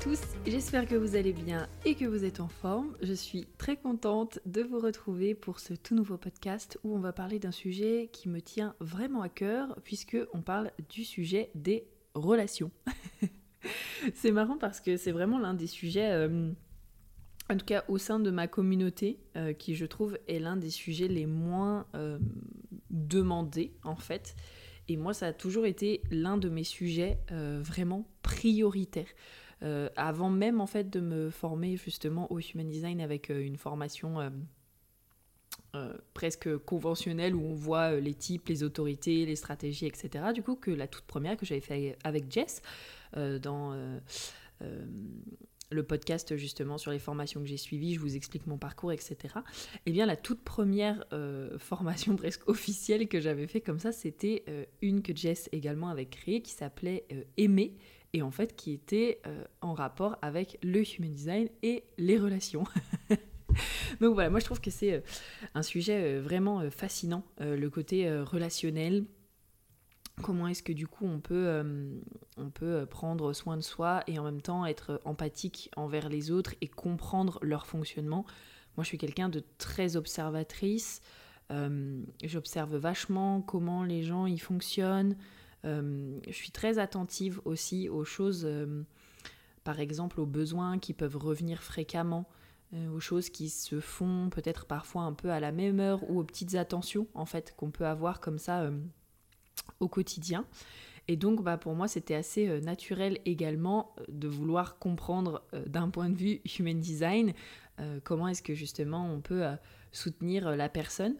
Tous, j'espère que vous allez bien et que vous êtes en forme. Je suis très contente de vous retrouver pour ce tout nouveau podcast où on va parler d'un sujet qui me tient vraiment à cœur puisque on parle du sujet des relations. c'est marrant parce que c'est vraiment l'un des sujets, euh, en tout cas au sein de ma communauté, euh, qui je trouve est l'un des sujets les moins euh, demandés en fait. Et moi, ça a toujours été l'un de mes sujets vraiment prioritaires. Avant même en fait de me former justement au human design avec une formation presque conventionnelle où on voit les types, les autorités, les stratégies, etc. Du coup, que la toute première que j'avais fait avec Jess, euh, dans euh, euh, le podcast justement sur les formations que j'ai suivies, je vous explique mon parcours, etc. Eh bien, la toute première formation presque officielle que j'avais fait comme ça, c'était une que Jess également avait créée qui s'appelait Aimer et en fait qui était en rapport avec le human design et les relations. Donc voilà, moi je trouve que c'est un sujet vraiment fascinant, le côté relationnel, comment est-ce que du coup on peut, euh, on peut euh, prendre soin de soi et en même temps être empathique envers les autres et comprendre leur fonctionnement? Moi je suis quelqu'un de très observatrice, euh, j'observe vachement comment les gens y fonctionnent, je suis très attentive aussi aux choses, par exemple aux besoins qui peuvent revenir fréquemment. aux choses qui se font peut-être parfois un peu à la même heure ou aux petites attentions en fait qu'on peut avoir comme ça au quotidien. Et donc, bah, pour moi, c'était assez euh, naturel également euh, de vouloir comprendre euh, d'un point de vue human design comment est-ce que justement on peut soutenir la personne,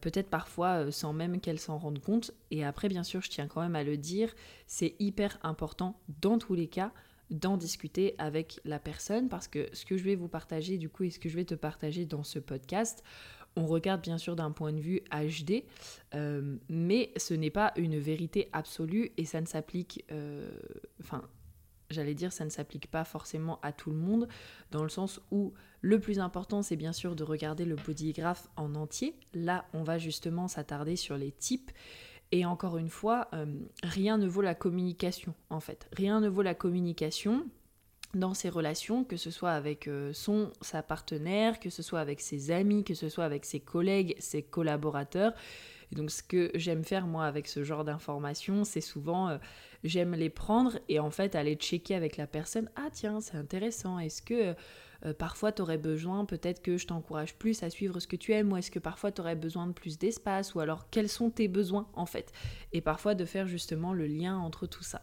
peut-être parfois sans même qu'elle s'en rende compte. Et après, bien sûr, je tiens quand même à le dire, c'est hyper important dans tous les cas d'en discuter avec la personne parce que ce que je vais vous partager du coup et ce que je vais te partager dans ce podcast, on regarde bien sûr d'un point de vue HD, euh, mais ce n'est pas une vérité absolue et ça ne s'applique, euh, j'allais dire, ça ne s'applique pas forcément à tout le monde, dans le sens où le plus important, c'est bien sûr de regarder le bodygraph en entier. Là, on va justement s'attarder sur les types. Et encore une fois, euh, rien ne vaut la communication, en fait. Rien ne vaut la communication dans ses relations, que ce soit avec euh, son, sa partenaire, que ce soit avec ses amis, que ce soit avec ses collègues, ses collaborateurs. Et donc ce que j'aime faire moi avec ce genre d'informations, c'est souvent euh, j'aime les prendre et en fait aller checker avec la personne, ah tiens, c'est intéressant, est-ce que euh, parfois tu aurais besoin, peut-être que je t'encourage plus à suivre ce que tu aimes, ou est-ce que parfois tu aurais besoin de plus d'espace, ou alors quels sont tes besoins en fait, et parfois de faire justement le lien entre tout ça.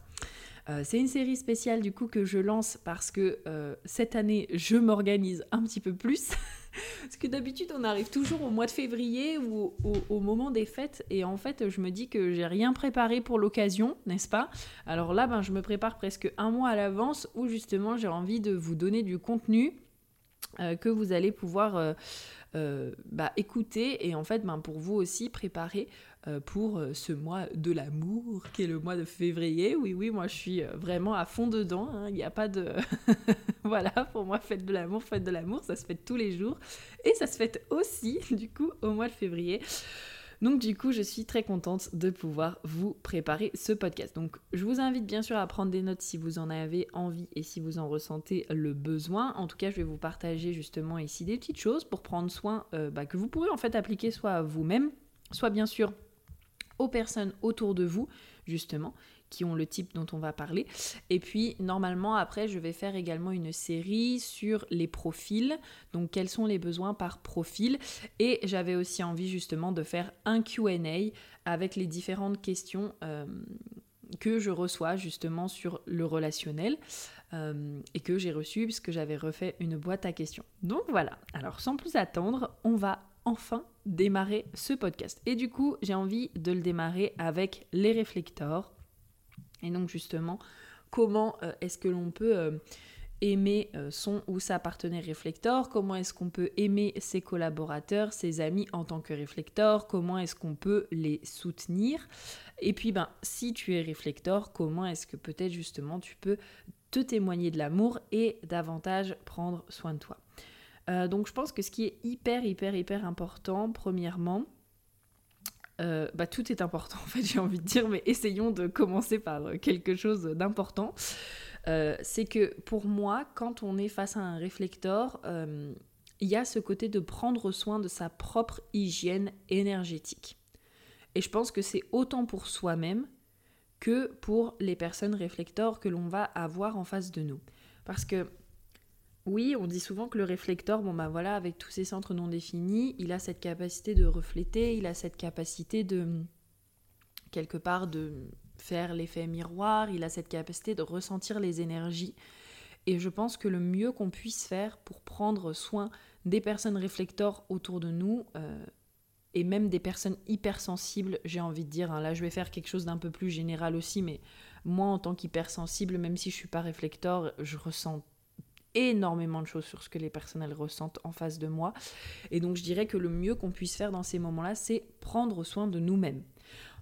Euh, c'est une série spéciale du coup que je lance parce que euh, cette année je m'organise un petit peu plus. parce que d'habitude on arrive toujours au mois de février ou au, moment des fêtes et en fait je me dis que j'ai rien préparé pour l'occasion, n'est-ce pas? Alors là ben, je me prépare presque un mois à l'avance où justement j'ai envie de vous donner du contenu euh, que vous allez pouvoir bah, écouter et en fait ben, pour vous aussi préparer pour euh, ce mois de l'amour qui est le mois de février. Oui, oui, moi je suis euh, vraiment à fond dedans. Hein. Il n'y a pas de... voilà, pour moi, fête de l'amour, fête de l'amour, ça se fait tous les jours. Et ça se fait aussi, du coup, au mois de février. Donc du coup, je suis très contente de pouvoir vous préparer ce podcast. Donc je vous invite bien sûr à prendre des notes si vous en avez envie et si vous en ressentez le besoin. En tout cas, je vais vous partager justement ici des petites choses pour prendre soin bah, que vous pourrez en fait appliquer soit à vous-même, soit bien sûr aux personnes autour de vous, justement, qui ont le type dont on va parler. Et puis, normalement, après, je vais faire également une série sur les profils, donc quels sont les besoins par profil. Et j'avais aussi envie, justement, de faire un QA avec les différentes questions. Euh, que je reçois justement sur le relationnel euh, et que j'ai reçu puisque j'avais refait une boîte à questions. Donc voilà, alors sans plus attendre, on va enfin démarrer ce podcast. Et du coup, j'ai envie de le démarrer avec les réflecteurs. Et donc justement, comment est-ce que l'on peut aimer son ou sa partenaire réflecteur, comment est-ce qu'on peut aimer ses collaborateurs, ses amis en tant que réflecteur, comment est-ce qu'on peut les soutenir? Et puis, ben, si tu es réflecteur, comment est-ce que peut-être justement tu peux te témoigner de l'amour et davantage prendre soin de toi? Euh, donc je pense que ce qui est hyper, hyper, hyper important, premièrement, euh, bah, tout est important en fait, j'ai envie de dire, mais essayons de commencer par euh, quelque chose d'important. c'est que pour moi, quand on est face à un réflecteur, il y a ce côté de prendre soin de sa propre hygiène énergétique. Et je pense que c'est autant pour soi-même que pour les personnes réflecteurs que l'on va avoir en face de nous. Parce que oui, on dit souvent que le réflecteur, bon ben voilà, avec tous ses centres non définis, il a cette capacité de refléter, il a cette capacité de quelque part de faire l'effet miroir, il a cette capacité de ressentir les énergies. Et je pense que le mieux qu'on puisse faire pour prendre soin des personnes réflecteurs autour de nous, euh, et même des personnes hypersensibles, j'ai envie de dire. Hein. Là, je vais faire quelque chose d'un peu plus général aussi, mais moi, en tant qu'hypersensible, même si je suis pas réflecteur, je ressens énormément de choses sur ce que les personnes elles ressentent en face de moi. Et donc, je dirais que le mieux qu'on puisse faire dans ces moments-là, c'est prendre soin de nous-mêmes.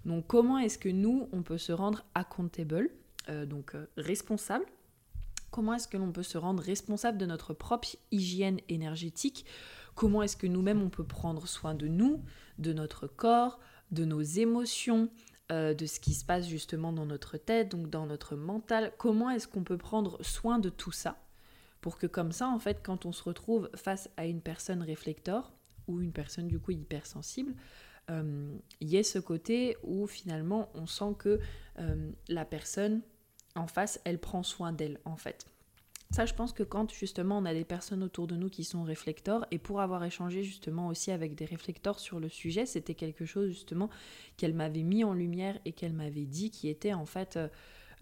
Donc, comment est-ce que nous, on peut se rendre accountable, euh, donc euh, responsable? Comment est-ce que l'on peut se rendre responsable de notre propre hygiène énergétique? Comment est-ce que nous-mêmes on peut prendre soin de nous, de notre corps, de nos émotions, euh, de ce qui se passe justement dans notre tête, donc dans notre mental? Comment est-ce qu'on peut prendre soin de tout ça? Pour que comme ça, en fait, quand on se retrouve face à une personne réflecteur ou une personne du coup hypersensible, euh, il y ait ce côté où finalement on sent que euh, la personne en face, elle prend soin d'elle en fait. Ça, je pense que quand justement on a des personnes autour de nous qui sont réflecteurs, et pour avoir échangé justement aussi avec des réflecteurs sur le sujet, c'était quelque chose justement qu'elle m'avait mis en lumière et qu'elle m'avait dit qui était en fait euh,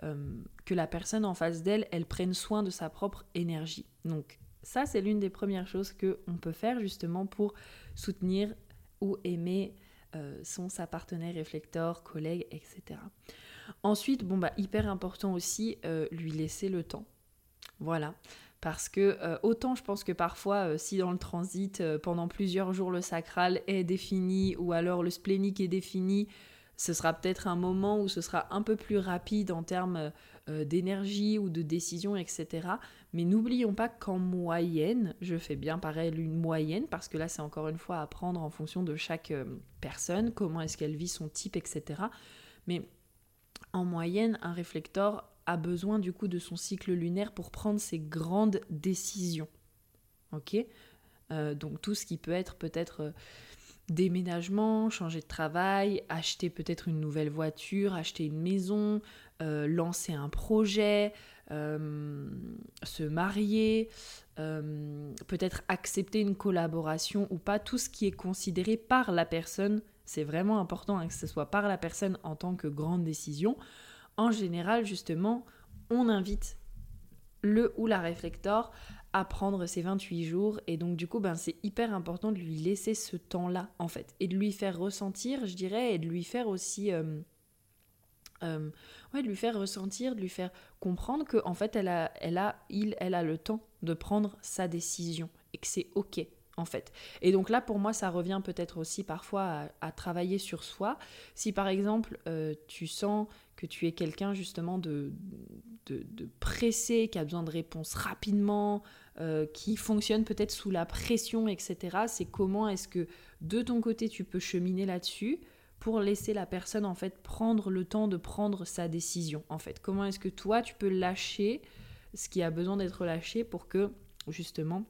euh, que la personne en face d'elle, elle prenne soin de sa propre énergie. Donc ça, c'est l'une des premières choses que on peut faire justement pour soutenir ou aimer euh, son, sa partenaire réflecteur, collègue, etc. Ensuite, bon bah hyper important aussi, lui laisser le temps voilà. Parce que euh, autant je pense que parfois, euh, si dans le transit, euh, pendant plusieurs jours, le sacral est défini ou alors le splénique est défini, ce sera peut-être un moment où ce sera un peu plus rapide en termes d'énergie ou de décision, etc. Mais n'oublions pas qu'en moyenne, je fais bien pareil une moyenne, parce que là c'est encore une fois à prendre en fonction de chaque personne, comment est-ce qu'elle vit son type, etc. Mais en moyenne, un réflecteur a besoin du coup de son cycle lunaire pour prendre ses grandes décisions. Ok? Euh, Donc tout ce qui peut être peut-être euh, déménagement, changer de travail, acheter peut-être une nouvelle voiture, acheter une maison, euh, lancer un projet, se marier, peut-être accepter une collaboration ou pas, tout ce qui est considéré par la personne, c'est vraiment important hein, que ce soit par la personne en tant que grande décision. En général, justement, on invite le ou la réflecteur à prendre ses 28 jours. Et donc, du coup, ben, c'est hyper important de lui laisser ce temps-là, en fait. Et de lui faire ressentir, je dirais, et de lui faire aussi. Euh, euh, ouais, de lui faire ressentir, de lui faire comprendre que en fait, elle a, elle a, il, elle a le temps de prendre sa décision et que c'est ok en fait. Et donc là, pour moi, ça revient peut-être aussi parfois à, travailler sur soi. Si par exemple, euh, tu sens que tu es quelqu'un justement de, de, pressé, qui a besoin de réponses rapidement, euh, qui fonctionne peut-être sous la pression, etc., c'est comment est-ce que de ton côté, tu peux cheminer là-dessus pour laisser la personne en fait prendre le temps de prendre sa décision en fait comment est-ce que toi tu peux lâcher ce qui a besoin d'être lâché pour que justement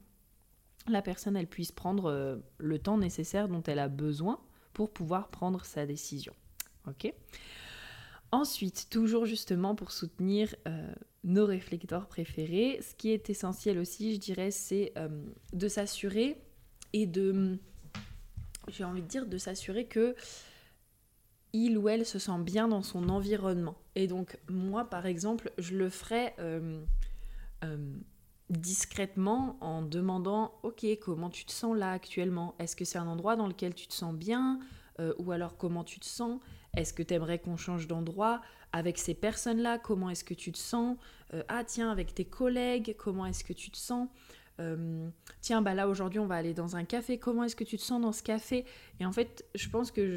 la personne elle puisse prendre euh, le temps nécessaire dont elle a besoin pour pouvoir prendre sa décision. Ok? Ensuite, toujours justement pour soutenir euh, nos réflecteurs préférés, ce qui est essentiel aussi, je dirais, c'est euh, de s'assurer et de, j'ai envie de dire, de s'assurer que il ou elle se sent bien dans son environnement. Et donc, moi, par exemple, je le ferai discrètement en demandant ok comment tu te sens là actuellement? Est-ce que c'est un endroit dans lequel tu te sens bien? Euh, ou alors comment tu te sens? Est-ce que tu aimerais qu'on change d'endroit avec ces personnes-là, comment est-ce que tu te sens? Euh, Ah tiens, avec tes collègues, comment est-ce que tu te sens? Euh, Tiens, bah là aujourd'hui on va aller dans un café, comment est-ce que tu te sens dans ce café? Et en fait, je pense que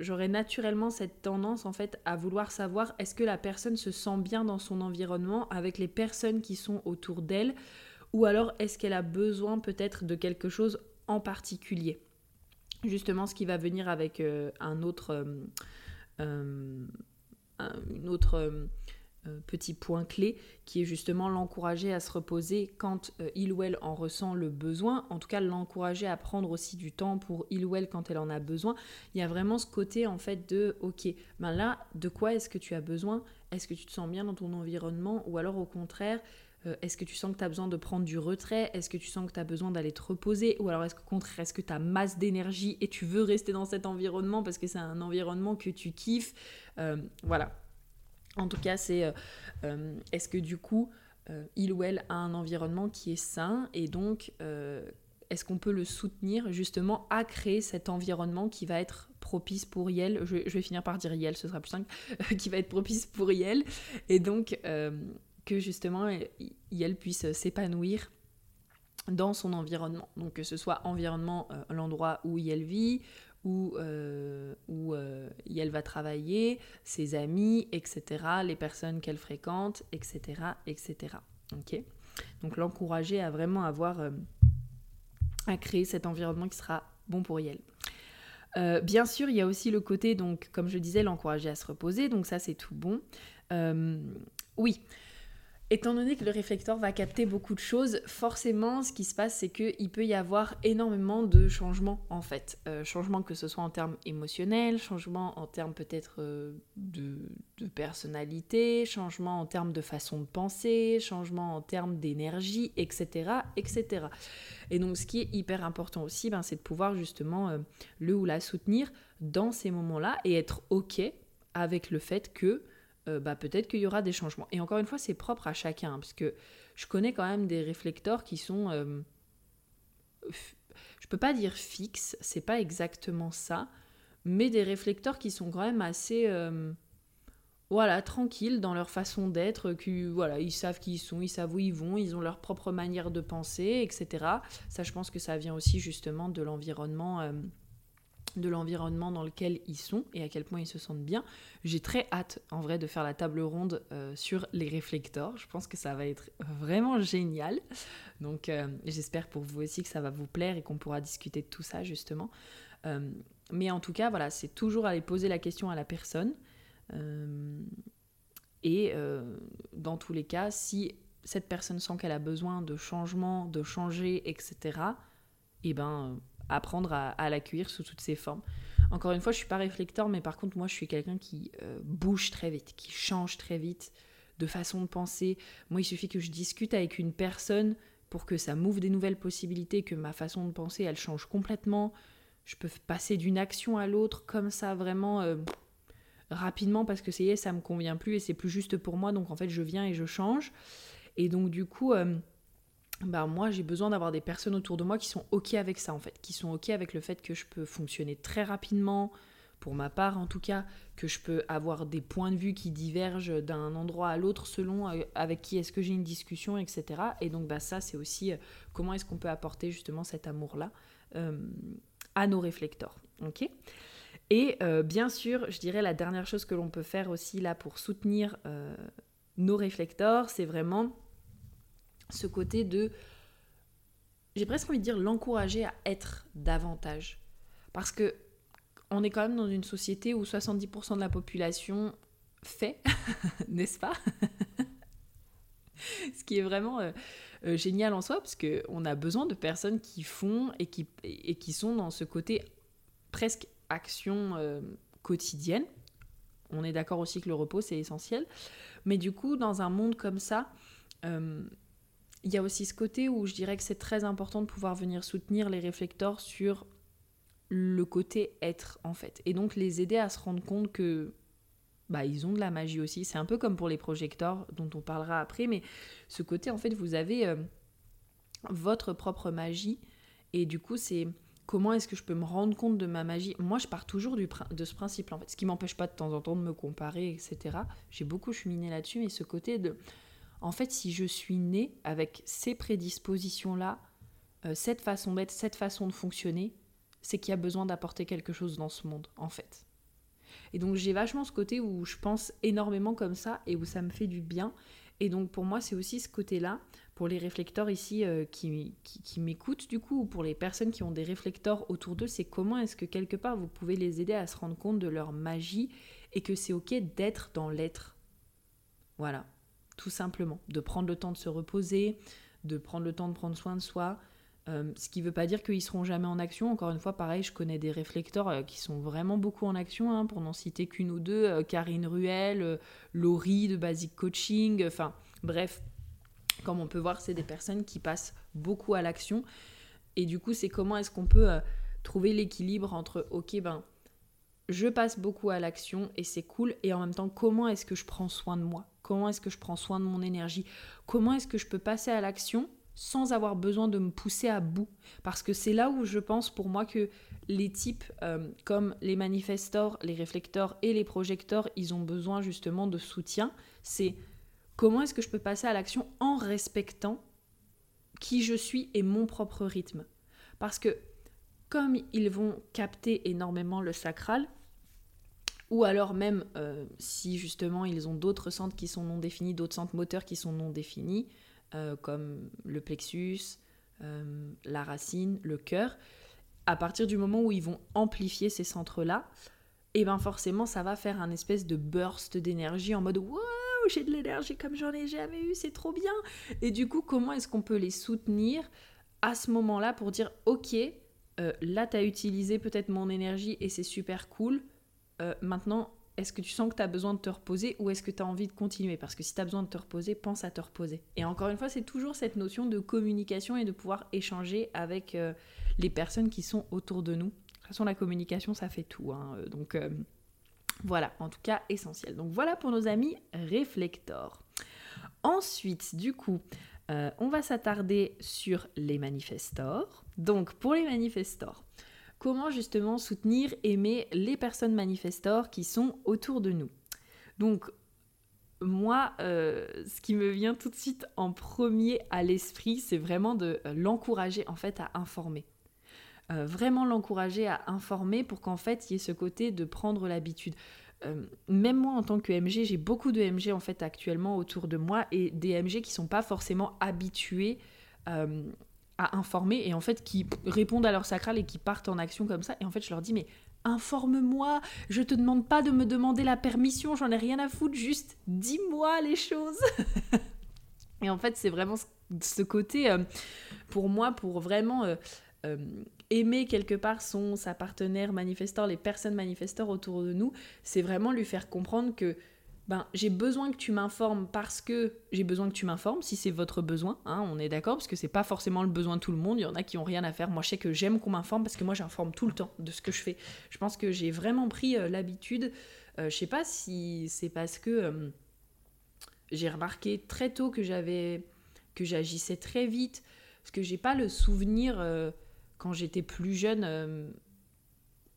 j'aurais naturellement cette tendance en fait à vouloir savoir est-ce que la personne se sent bien dans son environnement avec les personnes qui sont autour d'elle? Ou alors est-ce qu'elle a besoin peut-être de quelque chose en particulier? Justement, ce qui va venir avec euh, un autre, une autre euh, euh, petit point clé qui est justement l'encourager à se reposer quand euh, il ou elle en ressent le besoin, en tout cas l'encourager à prendre aussi du temps pour il ou elle quand elle en a besoin. Il y a vraiment ce côté en fait de ok, ben là, de quoi est-ce que tu as besoin? Est-ce que tu te sens bien dans ton environnement? Ou alors au contraire est-ce que tu sens que tu as besoin de prendre du retrait? Est-ce que tu sens que tu as besoin d'aller te reposer? Ou alors est-ce qu'au contraire, est-ce que tu as masse d'énergie et tu veux rester dans cet environnement parce que c'est un environnement que tu kiffes? Voilà, en tout cas, c'est euh, euh, est-ce que du coup, euh, il ou elle a un environnement qui est sain et donc est-ce qu'on peut le soutenir justement à créer cet environnement qui va être propice pour Yel je, vais finir par dire Yel, ce sera plus simple, qui va être propice pour Yel et donc que justement Yel puisse s'épanouir dans son environnement. Donc que ce soit environnement, l'endroit où Yel vit, où, euh, où euh, elle va travailler, ses amis, etc., les personnes qu'elle fréquente, etc., etc. Donc l'encourager à vraiment avoir, euh, à créer cet environnement qui sera bon pour elle. bien sûr, il y a aussi le côté, donc, comme je disais, l'encourager à se reposer, donc ça c'est tout bon. oui, Étant donné que le réflecteur va capter beaucoup de choses, forcément, ce qui se passe, c'est qu'il peut y avoir énormément de changements, en fait. Euh, changements que ce soit en termes émotionnels, changements en termes peut-être euh, de, personnalité, changements en termes de façon de penser, changements en termes d'énergie, etc., etc. Et donc, ce qui est hyper important aussi, ben, c'est de pouvoir justement euh, le ou la soutenir dans ces moments-là et être OK avec le fait que euh, bah, peut-être qu'il y aura des changements. Et encore une fois, c'est propre à chacun, parce que je connais quand même des réflecteurs qui sont... Euh, je peux pas dire fixes, c'est pas exactement ça, mais des réflecteurs qui sont quand même assez... Euh, voilà, tranquilles dans leur façon d'être, qui, voilà, ils savent qui ils sont, ils savent où ils vont, ils ont leur propre manière de penser, etc. Ça, je pense que ça vient aussi justement de l'environnement de l'environnement dans lequel ils sont et à quel point ils se sentent bien. J'ai très hâte en vrai de faire la table ronde euh, sur les réflecteurs. Je pense que ça va être vraiment génial. Donc euh, j'espère pour vous aussi que ça va vous plaire et qu'on pourra discuter de tout ça justement. Euh, mais en tout cas, voilà, c'est toujours aller poser la question à la personne. et dans tous les cas, si cette personne sent qu'elle a besoin de changement, de changer, etc., eh ben apprendre à, l'accueillir sous toutes ses formes. Encore une fois, je suis pas réflecteur, mais par contre, moi, je suis quelqu'un qui euh, bouge très vite, qui change très vite de façon de penser. Moi, il suffit que je discute avec une personne pour que ça m'ouvre des nouvelles possibilités, que ma façon de penser, elle change complètement. Je peux passer d'une action à l'autre comme ça, vraiment euh, rapidement, parce que c'est ça me convient plus et c'est plus juste pour moi. Donc, en fait, je viens et je change. Et donc, du coup... Euh, bah moi j'ai besoin d'avoir des personnes autour de moi qui sont ok avec ça en fait, qui sont ok avec le fait que je peux fonctionner très rapidement, pour ma part en tout cas, que je peux avoir des points de vue qui divergent d'un endroit à l'autre selon euh, avec qui est-ce que j'ai une discussion, etc. Et donc bah ça c'est aussi euh, comment est-ce qu'on peut apporter justement cet amour-là euh, à nos réflecteurs. ok? Et bien sûr, je dirais la dernière chose que l'on peut faire aussi là pour soutenir nos réflecteurs, c'est vraiment ce côté de, j'ai presque envie de dire, l'encourager à être davantage. Parce que on est quand même dans une société où 70% de la population fait, n'est-ce pas? Ce qui est vraiment euh, euh, génial en soi, parce qu'on a besoin de personnes qui font et qui, et qui sont dans ce côté presque action euh, quotidienne. On est d'accord aussi que le repos, c'est essentiel. Mais du coup, dans un monde comme ça, il y a aussi ce côté où je dirais que c'est très important de pouvoir venir soutenir les réflecteurs sur le côté être en fait. Et donc les aider à se rendre compte que bah, ils ont de la magie aussi. C'est un peu comme pour les projecteurs dont on parlera après, mais ce côté en fait vous avez euh, votre propre magie et du coup c'est comment est-ce que je peux me rendre compte de ma magie? Moi, je pars toujours du, de ce principe, en fait. Ce qui m'empêche pas de temps en temps de me comparer, etc. J'ai beaucoup cheminé là-dessus, mais ce côté de... En fait, si je suis née avec ces prédispositions-là, euh, cette façon d'être, cette façon de fonctionner, c'est qu'il y a besoin d'apporter quelque chose dans ce monde, en fait. Et donc j'ai vachement ce côté où je pense énormément comme ça et où ça me fait du bien. Et donc pour moi, c'est aussi ce côté-là, pour les réflecteurs ici euh, qui, qui, m'écoutent du coup, ou pour les personnes qui ont des réflecteurs autour d'eux, c'est comment est-ce que quelque part vous pouvez les aider à se rendre compte de leur magie et que c'est ok d'être dans l'être. Voilà, tout simplement. De prendre le temps de se reposer, de prendre le temps de prendre soin de soi, euh, ce qui ne veut pas dire qu'ils seront jamais en action. Encore une fois, pareil, je connais des réflecteurs euh, qui sont vraiment beaucoup en action, hein, pour n'en citer qu'une ou deux. Euh, Karine Ruel, Laurie de Basic Coaching, enfin bref, comme on peut voir, c'est des personnes qui passent beaucoup à l'action. Et du coup, c'est comment est-ce qu'on peut trouver l'équilibre entre, ok, ben, je passe beaucoup à l'action et c'est cool, et en même temps, comment est-ce que je prends soin de moi? Comment est-ce que je prends soin de mon énergie Comment est-ce que je peux passer à l'action sans avoir besoin de me pousser à bout. Parce que c'est là où je pense pour moi que les types euh, comme les manifestors, les réflecteurs et les projecteurs, ils ont besoin justement de soutien. C'est comment est-ce que je peux passer à l'action en respectant qui je suis et mon propre rythme. Parce que comme ils vont capter énormément le sacral, ou alors même euh, si justement ils ont d'autres centres qui sont non définis, d'autres centres moteurs qui sont non définis, euh, comme le plexus, euh, la racine, le cœur, à partir du moment où ils vont amplifier ces centres-là, et eh bien forcément ça va faire un espèce de burst d'énergie en mode waouh j'ai de l'énergie comme j'en ai jamais eu, c'est trop bien. Et du coup, comment est-ce qu'on peut les soutenir à ce moment-là pour dire ok, euh, là tu as utilisé peut-être mon énergie et c'est super cool. Maintenant, est-ce que tu sens que tu as besoin de te reposer ou est-ce que tu as envie de continuer? Parce que si tu as besoin de te reposer, pense à te reposer. Et encore une fois, c'est toujours cette notion de communication et de pouvoir échanger avec euh, les personnes qui sont autour de nous. De toute façon, la communication, ça fait tout. Hein. Euh, donc euh, voilà, en tout cas, essentiel. Donc voilà pour nos amis réflectors. Ensuite, du coup, on va s'attarder sur les manifestors. Donc pour les manifestors, comment justement soutenir, aimer les personnes manifestors qui sont autour de nous. Donc, moi, euh, ce qui me vient tout de suite en premier à l'esprit, c'est vraiment de euh, l'encourager en fait à informer. Euh, vraiment l'encourager à informer pour qu'en fait il y ait ce côté de prendre l'habitude. même moi en tant que MG, j'ai beaucoup de MG en fait actuellement autour de moi et des MG qui sont pas forcément habitués informer et en fait qui répondent à leur sacral et qui partent en action comme ça. Et en fait, je leur dis, mais informe-moi, je te demande pas de me demander la permission, j'en ai rien à foutre, juste dis-moi les choses. et en fait, c'est vraiment ce côté, euh, pour moi, pour vraiment euh, euh, aimer quelque part son, sa partenaire manifesteur, les personnes manifesteurs autour de nous, c'est vraiment lui faire comprendre que ben, j'ai besoin que tu m'informes parce que j'ai besoin que tu m'informes, si c'est votre besoin, hein, on est d'accord, parce que c'est pas forcément le besoin de tout le monde, il y en a qui ont rien à faire. Moi, je sais que j'aime qu'on m'informe parce que moi, j'informe tout le temps de ce que je fais. Je pense que j'ai vraiment pris euh, l'habitude, euh, je sais pas si c'est parce que euh, j'ai remarqué très tôt que j'avais que j'agissais très vite, parce que j'ai pas le souvenir quand j'étais plus jeune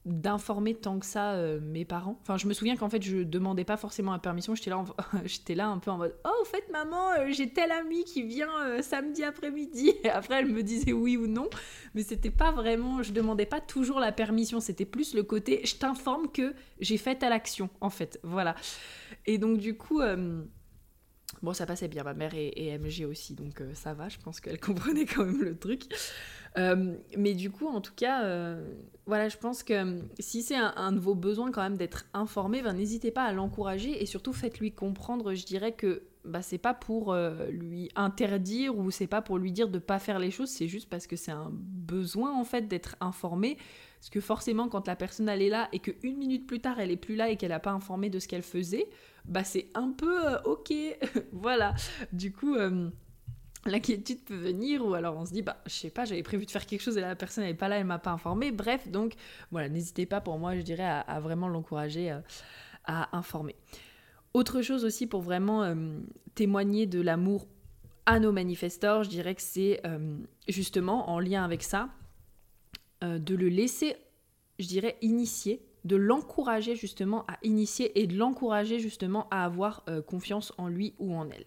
d'informer tant que ça euh, mes parents. Enfin, je me souviens qu'en fait, je demandais pas forcément la permission. J'étais là, j'étais là un peu en mode Oh, au fait, maman, euh, j'ai tel ami qui vient euh, samedi après-midi. Et après, elle me disait oui ou non. Mais c'était pas vraiment, je demandais pas toujours la permission. C'était plus le côté Je t'informe que j'ai fait à l'action, en fait. Voilà. Et donc, du coup. Bon, ça passait bien, ma mère est, MG aussi, donc ça va, je pense qu'elle comprenait quand même le truc. Euh, mais du coup, en tout cas, euh, voilà, je pense que euh, si c'est un, de vos besoins quand même d'être informé, ben, n'hésitez pas à l'encourager et surtout faites-lui comprendre, je dirais que bah, c'est pas pour lui interdire ou c'est pas pour lui dire de pas faire les choses, c'est juste parce que c'est un besoin en fait d'être informé. Parce que forcément, quand la personne elle est là et qu'une minute plus tard elle est plus là et qu'elle n'a pas informé de ce qu'elle faisait, bah c'est un peu ok. voilà. Du coup l'inquiétude peut venir ou alors on se dit bah je sais pas j'avais prévu de faire quelque chose et la personne n'est pas là elle m'a pas informé bref donc voilà n'hésitez pas pour moi je dirais à, vraiment l'encourager euh, à informer autre chose aussi pour vraiment euh, témoigner de l'amour à nos manifestors je dirais que c'est euh, justement en lien avec ça de le laisser, je dirais, initier, de l'encourager justement à initier et de l'encourager justement à avoir confiance en lui ou en elle.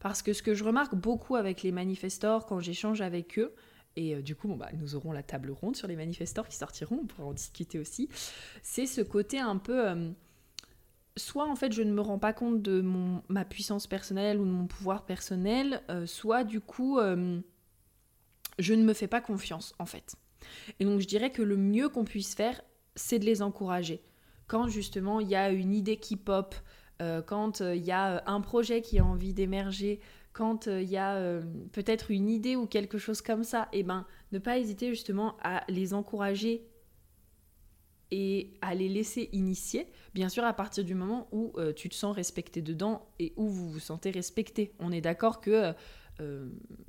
Parce que ce que je remarque beaucoup avec les manifestors quand j'échange avec eux, et euh, du coup, bon, bah, nous aurons la table ronde sur les manifestors qui sortiront, on pourra en discuter aussi, c'est ce côté un peu... Euh, soit en fait je ne me rends pas compte de mon, ma puissance personnelle ou de mon pouvoir personnel, euh, soit du coup je ne me fais pas confiance en fait. Et donc je dirais que le mieux qu'on puisse faire, c'est de les encourager. Quand justement il y a une idée qui pop, euh, quand il euh, y a euh, un projet qui a envie d'émerger, quand il y a peut-être une idée ou quelque chose comme ça, et eh ben ne pas hésiter justement à les encourager et à les laisser initier, bien sûr à partir du moment où tu te sens respecté dedans et où vous vous sentez respecté. On est d'accord que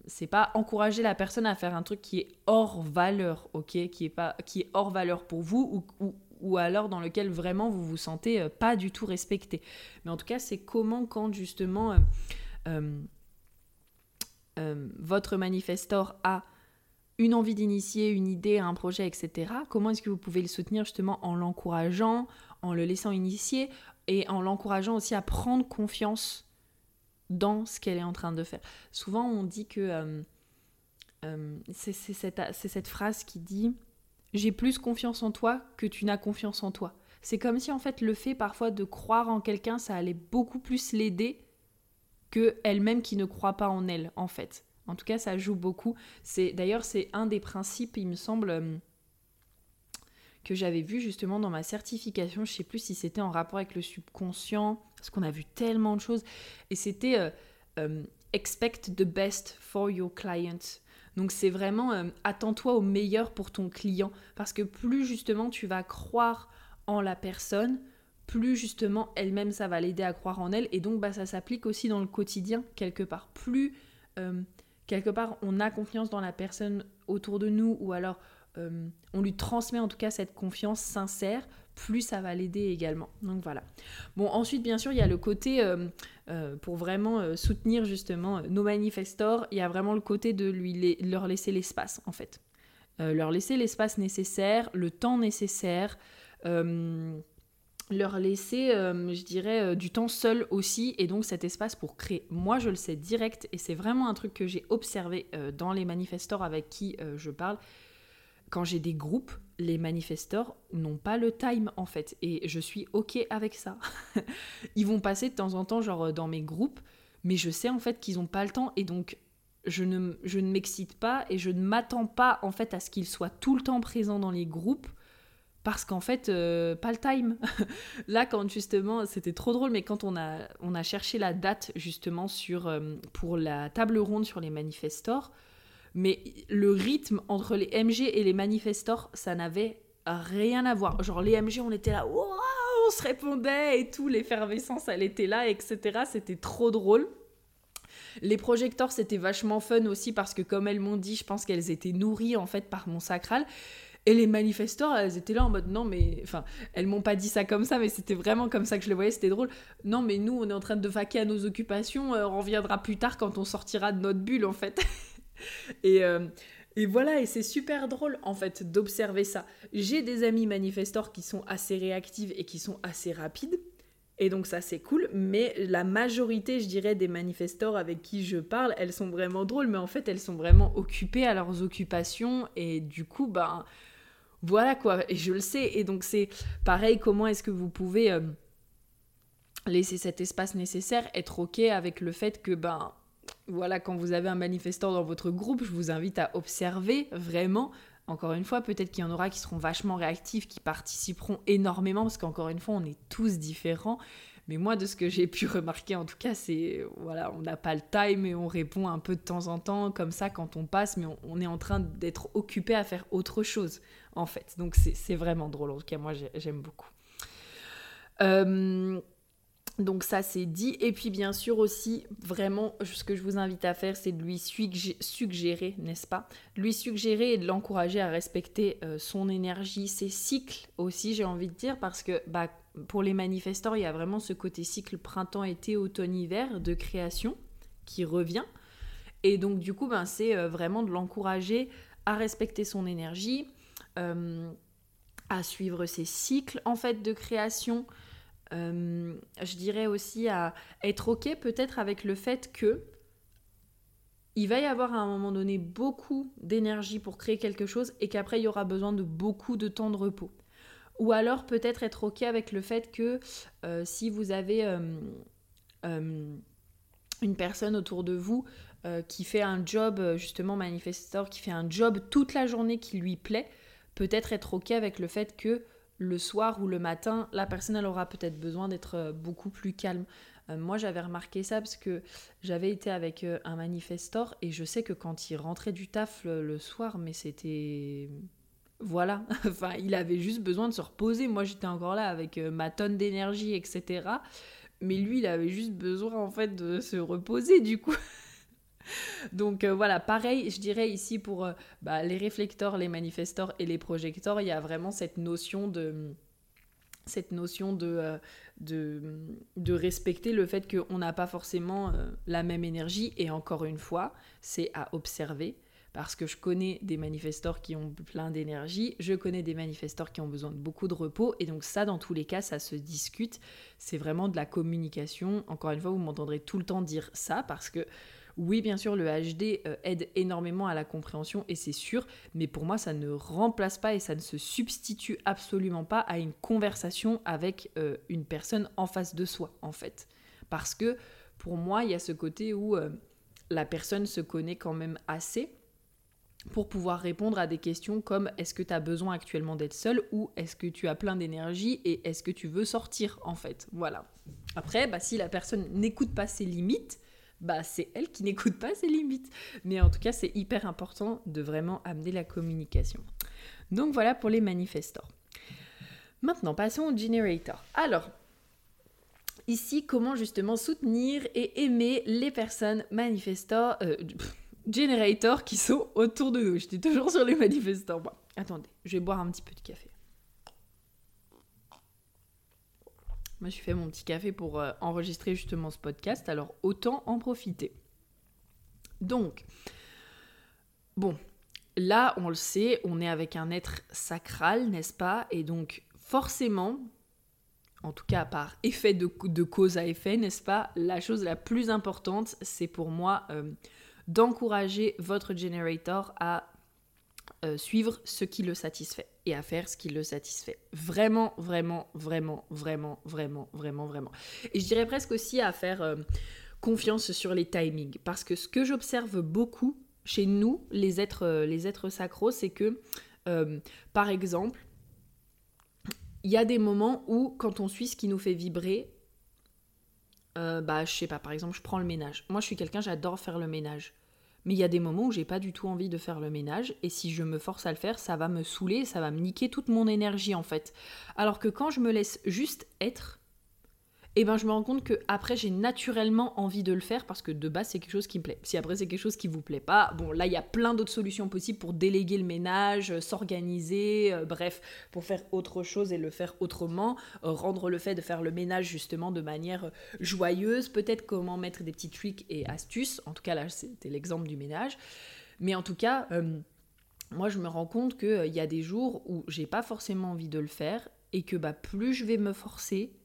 c'est pas encourager la personne à faire un truc qui est hors valeur, ok, qui est pas qui est hors valeur pour vous ou, ou ou alors dans lequel vraiment vous vous sentez euh, pas du tout respecté. Mais en tout cas, c'est comment quand justement euh, euh, votre manifestor a une envie d'initier une idée, un projet, etc. Comment est-ce que vous pouvez le soutenir justement en l'encourageant, en le laissant initier et en l'encourageant aussi à prendre confiance dans ce qu'elle est en train de faire? Souvent, on dit que c'est cette, cette, phrase qui dit j'ai plus confiance en toi que tu n'as confiance en toi. C'est comme si en fait le fait parfois de croire en quelqu'un, ça allait beaucoup plus l'aider que elle-même qui ne croit pas en elle en fait. En tout cas, ça joue beaucoup. C'est d'ailleurs c'est un des principes, il me semble euh, que j'avais vu justement dans ma certification, je sais plus si c'était en rapport avec le subconscient, parce qu'on a vu tellement de choses et c'était euh, euh, expect the best for your client. Donc c'est vraiment euh, attends-toi au meilleur pour ton client parce que plus justement tu vas croire en la personne, plus justement elle-même ça va l'aider à croire en elle et donc bah, ça s'applique aussi dans le quotidien quelque part. Plus euh, quelque part on a confiance dans la personne autour de nous ou alors euh, on lui transmet en tout cas cette confiance sincère, plus ça va l'aider également. Donc voilà. Bon, ensuite, bien sûr, il y a le côté, euh, euh, pour vraiment euh, soutenir justement nos manifestors, il y a vraiment le côté de lui leur laisser l'espace, en fait. leur laisser l'espace nécessaire, le temps nécessaire, leur laisser, je dirais, du temps seul aussi, et donc cet espace pour créer. Moi, je le sais direct, et c'est vraiment un truc que j'ai observé dans les manifestors avec qui je parle. Quand j'ai des groupes, les manifestors n'ont pas le time en fait et je suis ok avec ça. ils vont passer de temps en temps genre dans mes groupes mais je sais en fait qu'ils n'ont pas le temps et donc je ne, je ne m'excite pas et je ne m'attends pas en fait à ce qu'ils soient tout le temps présents dans les groupes parce qu'en fait euh, pas le time. Là quand justement c'était trop drôle mais quand on a, on a cherché la date justement sur, euh, pour la table ronde sur les manifestors mais le rythme entre les MG et les manifestors, ça n'avait rien à voir. Genre les MG, on était là, on se répondait et tout, l'effervescence, elle était là, etc. C'était trop drôle. Les projecteurs, c'était vachement fun aussi parce que, comme elles m'ont dit, je pense qu'elles étaient nourries en fait par mon sacral. Et les manifestors, elles étaient là en mode non, mais. Enfin, elles m'ont pas dit ça comme ça, mais c'était vraiment comme ça que je le voyais, c'était drôle. Non, mais nous, on est en train de vaquer à nos occupations, euh, on reviendra plus tard quand on sortira de notre bulle en fait. et, euh, et voilà, et c'est super drôle en fait d'observer ça. J'ai des amis manifestors qui sont assez réactifs et qui sont assez rapides. Et donc ça c'est cool, mais la majorité, je dirais, des manifestors avec qui je parle, elles sont vraiment drôles, mais en fait elles sont vraiment occupées à leurs occupations et du coup, ben voilà quoi, et je le sais. Et donc c'est pareil, comment est-ce que vous pouvez euh, laisser cet espace nécessaire, être ok avec le fait que ben voilà, quand vous avez un manifestant dans votre groupe, je vous invite à observer vraiment. Encore une fois, peut-être qu'il y en aura qui seront vachement réactifs, qui participeront énormément, parce qu'encore une fois, on est tous différents. Mais moi, de ce que j'ai pu remarquer, en tout cas, c'est voilà, on n'a pas le time et on répond un peu de temps en temps, comme ça, quand on passe, mais on, est en train d'être occupé à faire autre chose, en fait. Donc, c'est vraiment drôle. En tout cas, moi, j'aime beaucoup. Euh, donc ça c'est dit. Et puis bien sûr aussi, vraiment, ce que je vous invite à faire, c'est de lui suggérer, n'est-ce pas? Lui suggérer et de l'encourager à respecter euh, son énergie, ses cycles aussi, j'ai envie de dire, parce que bah, pour les manifestants, il y a vraiment ce côté cycle printemps-été, automne-hiver de création qui revient. Et donc du coup, ben, c'est euh, vraiment de l'encourager à respecter son énergie, à suivre ses cycles en fait de création. Je dirais aussi à être ok peut-être avec le fait que il va y avoir à un moment donné beaucoup d'énergie pour créer quelque chose et qu'après il y aura besoin de beaucoup de temps de repos. Ou alors peut-être être ok avec le fait que euh, si vous avez euh, euh, une personne autour de vous qui fait un job, justement manifestor, qui fait un job toute la journée qui lui plaît, peut-être être ok avec le fait que le soir ou le matin, la personne aura peut-être besoin d'être beaucoup plus calme. Euh, moi, j'avais remarqué ça parce que j'avais été avec euh, un manifestor et je sais que quand il rentrait du taf le, soir, mais c'était. Voilà, enfin, il avait juste besoin de se reposer. Moi, j'étais encore là avec euh, ma tonne d'énergie, etc. Mais lui, il avait juste besoin, en fait, de se reposer, du coup. Donc voilà, pareil, je dirais ici pour bah, les réflecteurs, les manifestors et les projecteurs, il y a vraiment cette notion de cette notion de, de, respecter le fait qu'on n'a pas forcément euh, la même énergie. Et encore une fois, c'est à observer. Parce que je connais des manifestors qui ont plein d'énergie, je connais des manifestors qui ont besoin de beaucoup de repos, et donc ça, dans tous les cas, ça se discute. C'est vraiment de la communication. Encore une fois, vous m'entendrez tout le temps dire ça, parce que oui, bien sûr, le HD euh, aide énormément à la compréhension et c'est sûr, mais pour moi, ça ne remplace pas et ça ne se substitue absolument pas à une conversation avec euh, une personne en face de soi, en fait. Parce que pour moi, il y a ce côté où euh, la personne se connaît quand même assez pour pouvoir répondre à des questions comme est-ce que tu as besoin actuellement d'être seul ou est-ce que tu as plein d'énergie et est-ce que tu veux sortir en fait? Voilà. Après, bah, si la personne n'écoute pas ses limites, bah c'est elle qui n'écoute pas ses limites. Mais en tout cas, c'est hyper important de vraiment amener la communication. Donc voilà pour les manifestors. Maintenant, passons au generator. Alors, ici, comment justement soutenir et aimer les personnes manifestors, euh, qui sont autour de nous. J'étais toujours sur les manifestors. Bon, attendez, je vais boire un petit peu de café. Moi, je fais mon petit café pour euh, enregistrer justement ce podcast, alors autant en profiter. Donc, bon, là, on le sait, on est avec un être sacral, n'est-ce pas? Et donc, forcément, en tout cas par effet de, cause à effet, n'est-ce pas? La chose la plus importante, c'est pour moi euh, d'encourager votre generator à euh, suivre ce qui le satisfait et à faire ce qui le satisfait. Vraiment, vraiment, vraiment, vraiment, vraiment, vraiment, vraiment. Et je dirais presque aussi à faire euh, confiance sur les timings. Parce que ce que j'observe beaucoup chez nous, les êtres, euh, les êtres sacros, c'est que, par exemple, il y a des moments où, quand on suit ce qui nous fait vibrer, bah, je sais pas, par exemple, je prends le ménage. Moi, je suis quelqu'un, j'adore faire le ménage. Mais il y a des moments où j'ai pas du tout envie de faire le ménage et si je me force à le faire, ça va me saouler, ça va me niquer toute mon énergie en fait. Alors que quand je me laisse juste être, et eh ben je me rends compte que après j'ai naturellement envie de le faire parce que de base c'est quelque chose qui me plaît. Si après c'est quelque chose qui vous plaît pas, bon là il y a plein d'autres solutions possibles pour déléguer le ménage, euh, s'organiser, euh, bref, pour faire autre chose et le faire autrement, euh, rendre le fait de faire le ménage justement de manière joyeuse, peut-être comment mettre des petits tricks et astuces. En tout cas là c'était l'exemple du ménage, mais en tout cas moi je me rends compte qu'il y a des jours où j'ai pas forcément envie de le faire et que bah plus je vais me forcer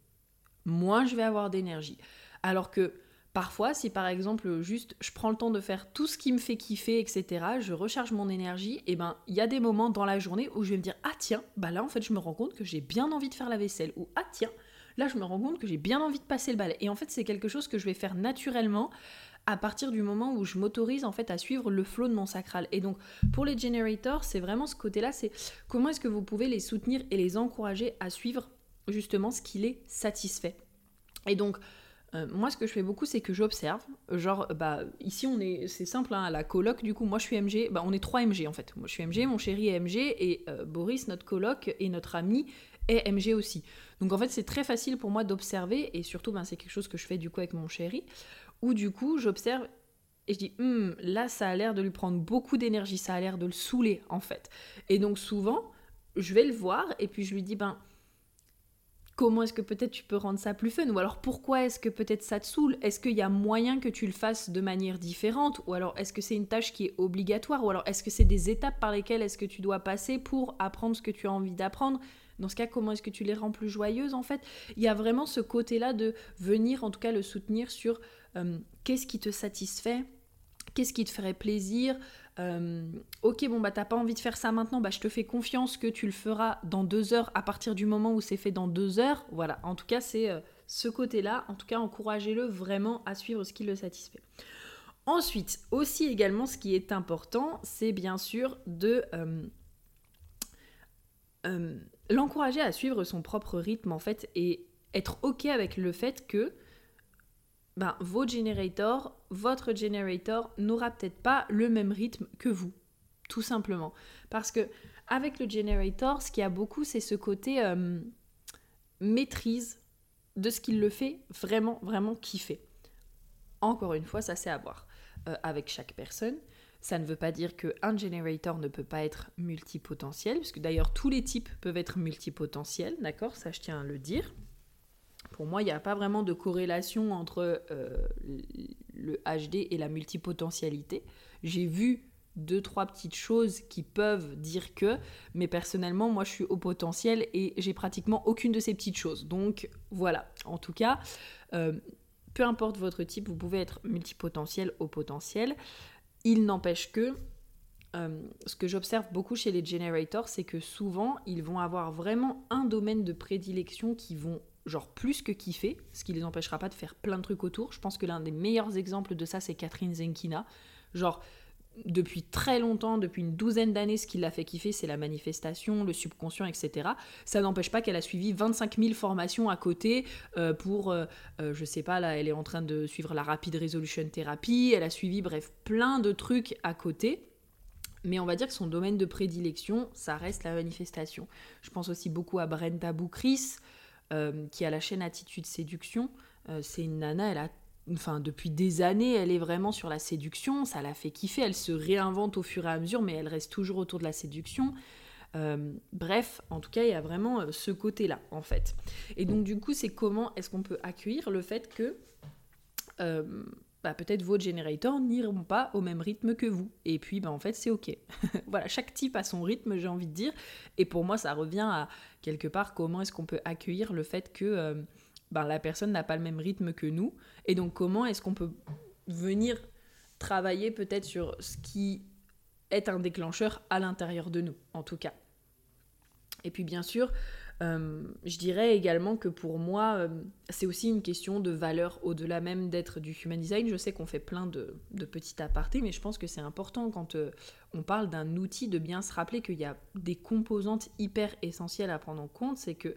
moins je vais avoir d'énergie. Alors que parfois, si par exemple juste je prends le temps de faire tout ce qui me fait kiffer, etc., je recharge mon énergie, et ben il y a des moments dans la journée où je vais me dire ah tiens, bah là en fait je me rends compte que j'ai bien envie de faire la vaisselle ou ah tiens, là je me rends compte que j'ai bien envie de passer le balai. Et en fait c'est quelque chose que je vais faire naturellement à partir du moment où je m'autorise en fait à suivre le flot de mon sacral. Et donc pour les generators, c'est vraiment ce côté-là, c'est comment est-ce que vous pouvez les soutenir et les encourager à suivre justement ce qui les satisfait. Et donc, euh, moi, ce que je fais beaucoup, c'est que j'observe. Genre, bah, ici, on est, c'est simple, hein, à la coloc, du coup, moi, je suis MG. Bah, on est trois MG, en fait. Moi, je suis MG, mon chéri est MG, et euh, Boris, notre coloc, et notre ami est MG aussi. Donc, en fait, c'est très facile pour moi d'observer, et surtout, ben, c'est quelque chose que je fais, du coup, avec mon chéri, où, du coup, j'observe et je dis, hum, là, ça a l'air de lui prendre beaucoup d'énergie, ça a l'air de le saouler, en fait. Et donc, souvent, je vais le voir, et puis je lui dis, ben comment est-ce que peut-être tu peux rendre ça plus fun Ou alors pourquoi est-ce que peut-être ça te saoule? Est-ce qu'il y a moyen que tu le fasses de manière différente Ou alors est-ce que c'est une tâche qui est obligatoire Ou alors est-ce que c'est des étapes par lesquelles est-ce que tu dois passer pour apprendre ce que tu as envie d'apprendre? Dans ce cas, comment est-ce que tu les rends plus joyeuses en fait? Il y a vraiment ce côté-là de venir en tout cas le soutenir sur qu'est-ce qui te satisfait, qu'est-ce qui te ferait plaisir, euh, ok, bon, bah t'as pas envie de faire ça maintenant, bah je te fais confiance que tu le feras dans deux heures à partir du moment où c'est fait dans deux heures. Voilà, en tout cas, c'est euh, ce côté-là. En tout cas, encouragez-le vraiment à suivre ce qui le satisfait. Ensuite, aussi également, ce qui est important, c'est bien sûr de euh, l'encourager à suivre son propre rythme en fait et être ok avec le fait que ben, vos votre generator n'aura peut-être pas le même rythme que vous, tout simplement. Parce que avec le generator, ce qu'il y a beaucoup, c'est ce côté euh, maîtrise de ce qu'il le fait vraiment, vraiment kiffer. Encore une fois, ça c'est à voir euh, avec chaque personne. Ça ne veut pas dire qu'un generator ne peut pas être multipotentiel, puisque d'ailleurs tous les types peuvent être multipotentiels, d'accord? Ça je tiens à le dire. Pour moi, il n'y a pas vraiment de corrélation entre euh, le HD et la multipotentialité. J'ai vu deux, trois petites choses qui peuvent dire que, mais personnellement, moi, je suis au potentiel et j'ai pratiquement aucune de ces petites choses. Donc, voilà. En tout cas, euh, peu importe votre type, vous pouvez être multipotentiel au potentiel. Il n'empêche que, euh, ce que j'observe beaucoup chez les generators, c'est que souvent, ils vont avoir vraiment un domaine de prédilection qui vont genre plus que kiffer, ce qui les empêchera pas de faire plein de trucs autour. Je pense que l'un des meilleurs exemples de ça, c'est Catherine Zenkina. Genre, depuis très longtemps, depuis une douzaine d'années, ce qui l'a fait kiffer, c'est la manifestation, le subconscient, etc. Ça n'empêche pas qu'elle a suivi 25 000 formations à côté euh, pour, euh, euh, je sais pas, là, elle est en train de suivre la Rapid Resolution Therapy, elle a suivi, bref, plein de trucs à côté. Mais on va dire que son domaine de prédilection, ça reste la manifestation. Je pense aussi beaucoup à Brenda Boukris, euh, qui a la chaîne Attitude Séduction. Euh, c'est une nana, elle a enfin depuis des années, elle est vraiment sur la séduction, ça la fait kiffer, elle se réinvente au fur et à mesure, mais elle reste toujours autour de la séduction. Euh, bref, en tout cas, il y a vraiment ce côté-là, en fait. Et donc, du coup, c'est comment est-ce qu'on peut accueillir le fait que bah, peut-être vos générateurs n'iront pas au même rythme que vous. Et puis, bah, en fait, c'est OK. voilà, chaque type a son rythme, j'ai envie de dire. Et pour moi, ça revient à quelque part comment est-ce qu'on peut accueillir le fait que euh, bah, la personne n'a pas le même rythme que nous. Et donc, comment est-ce qu'on peut venir travailler peut-être sur ce qui est un déclencheur à l'intérieur de nous, en tout cas. Et puis, bien sûr, euh, je dirais également que pour moi, euh, c'est aussi une question de valeur au-delà même d'être du human design. Je sais qu'on fait plein de, petits apartés, mais je pense que c'est important quand euh, on parle d'un outil de bien se rappeler qu'il y a des composantes hyper essentielles à prendre en compte. C'est que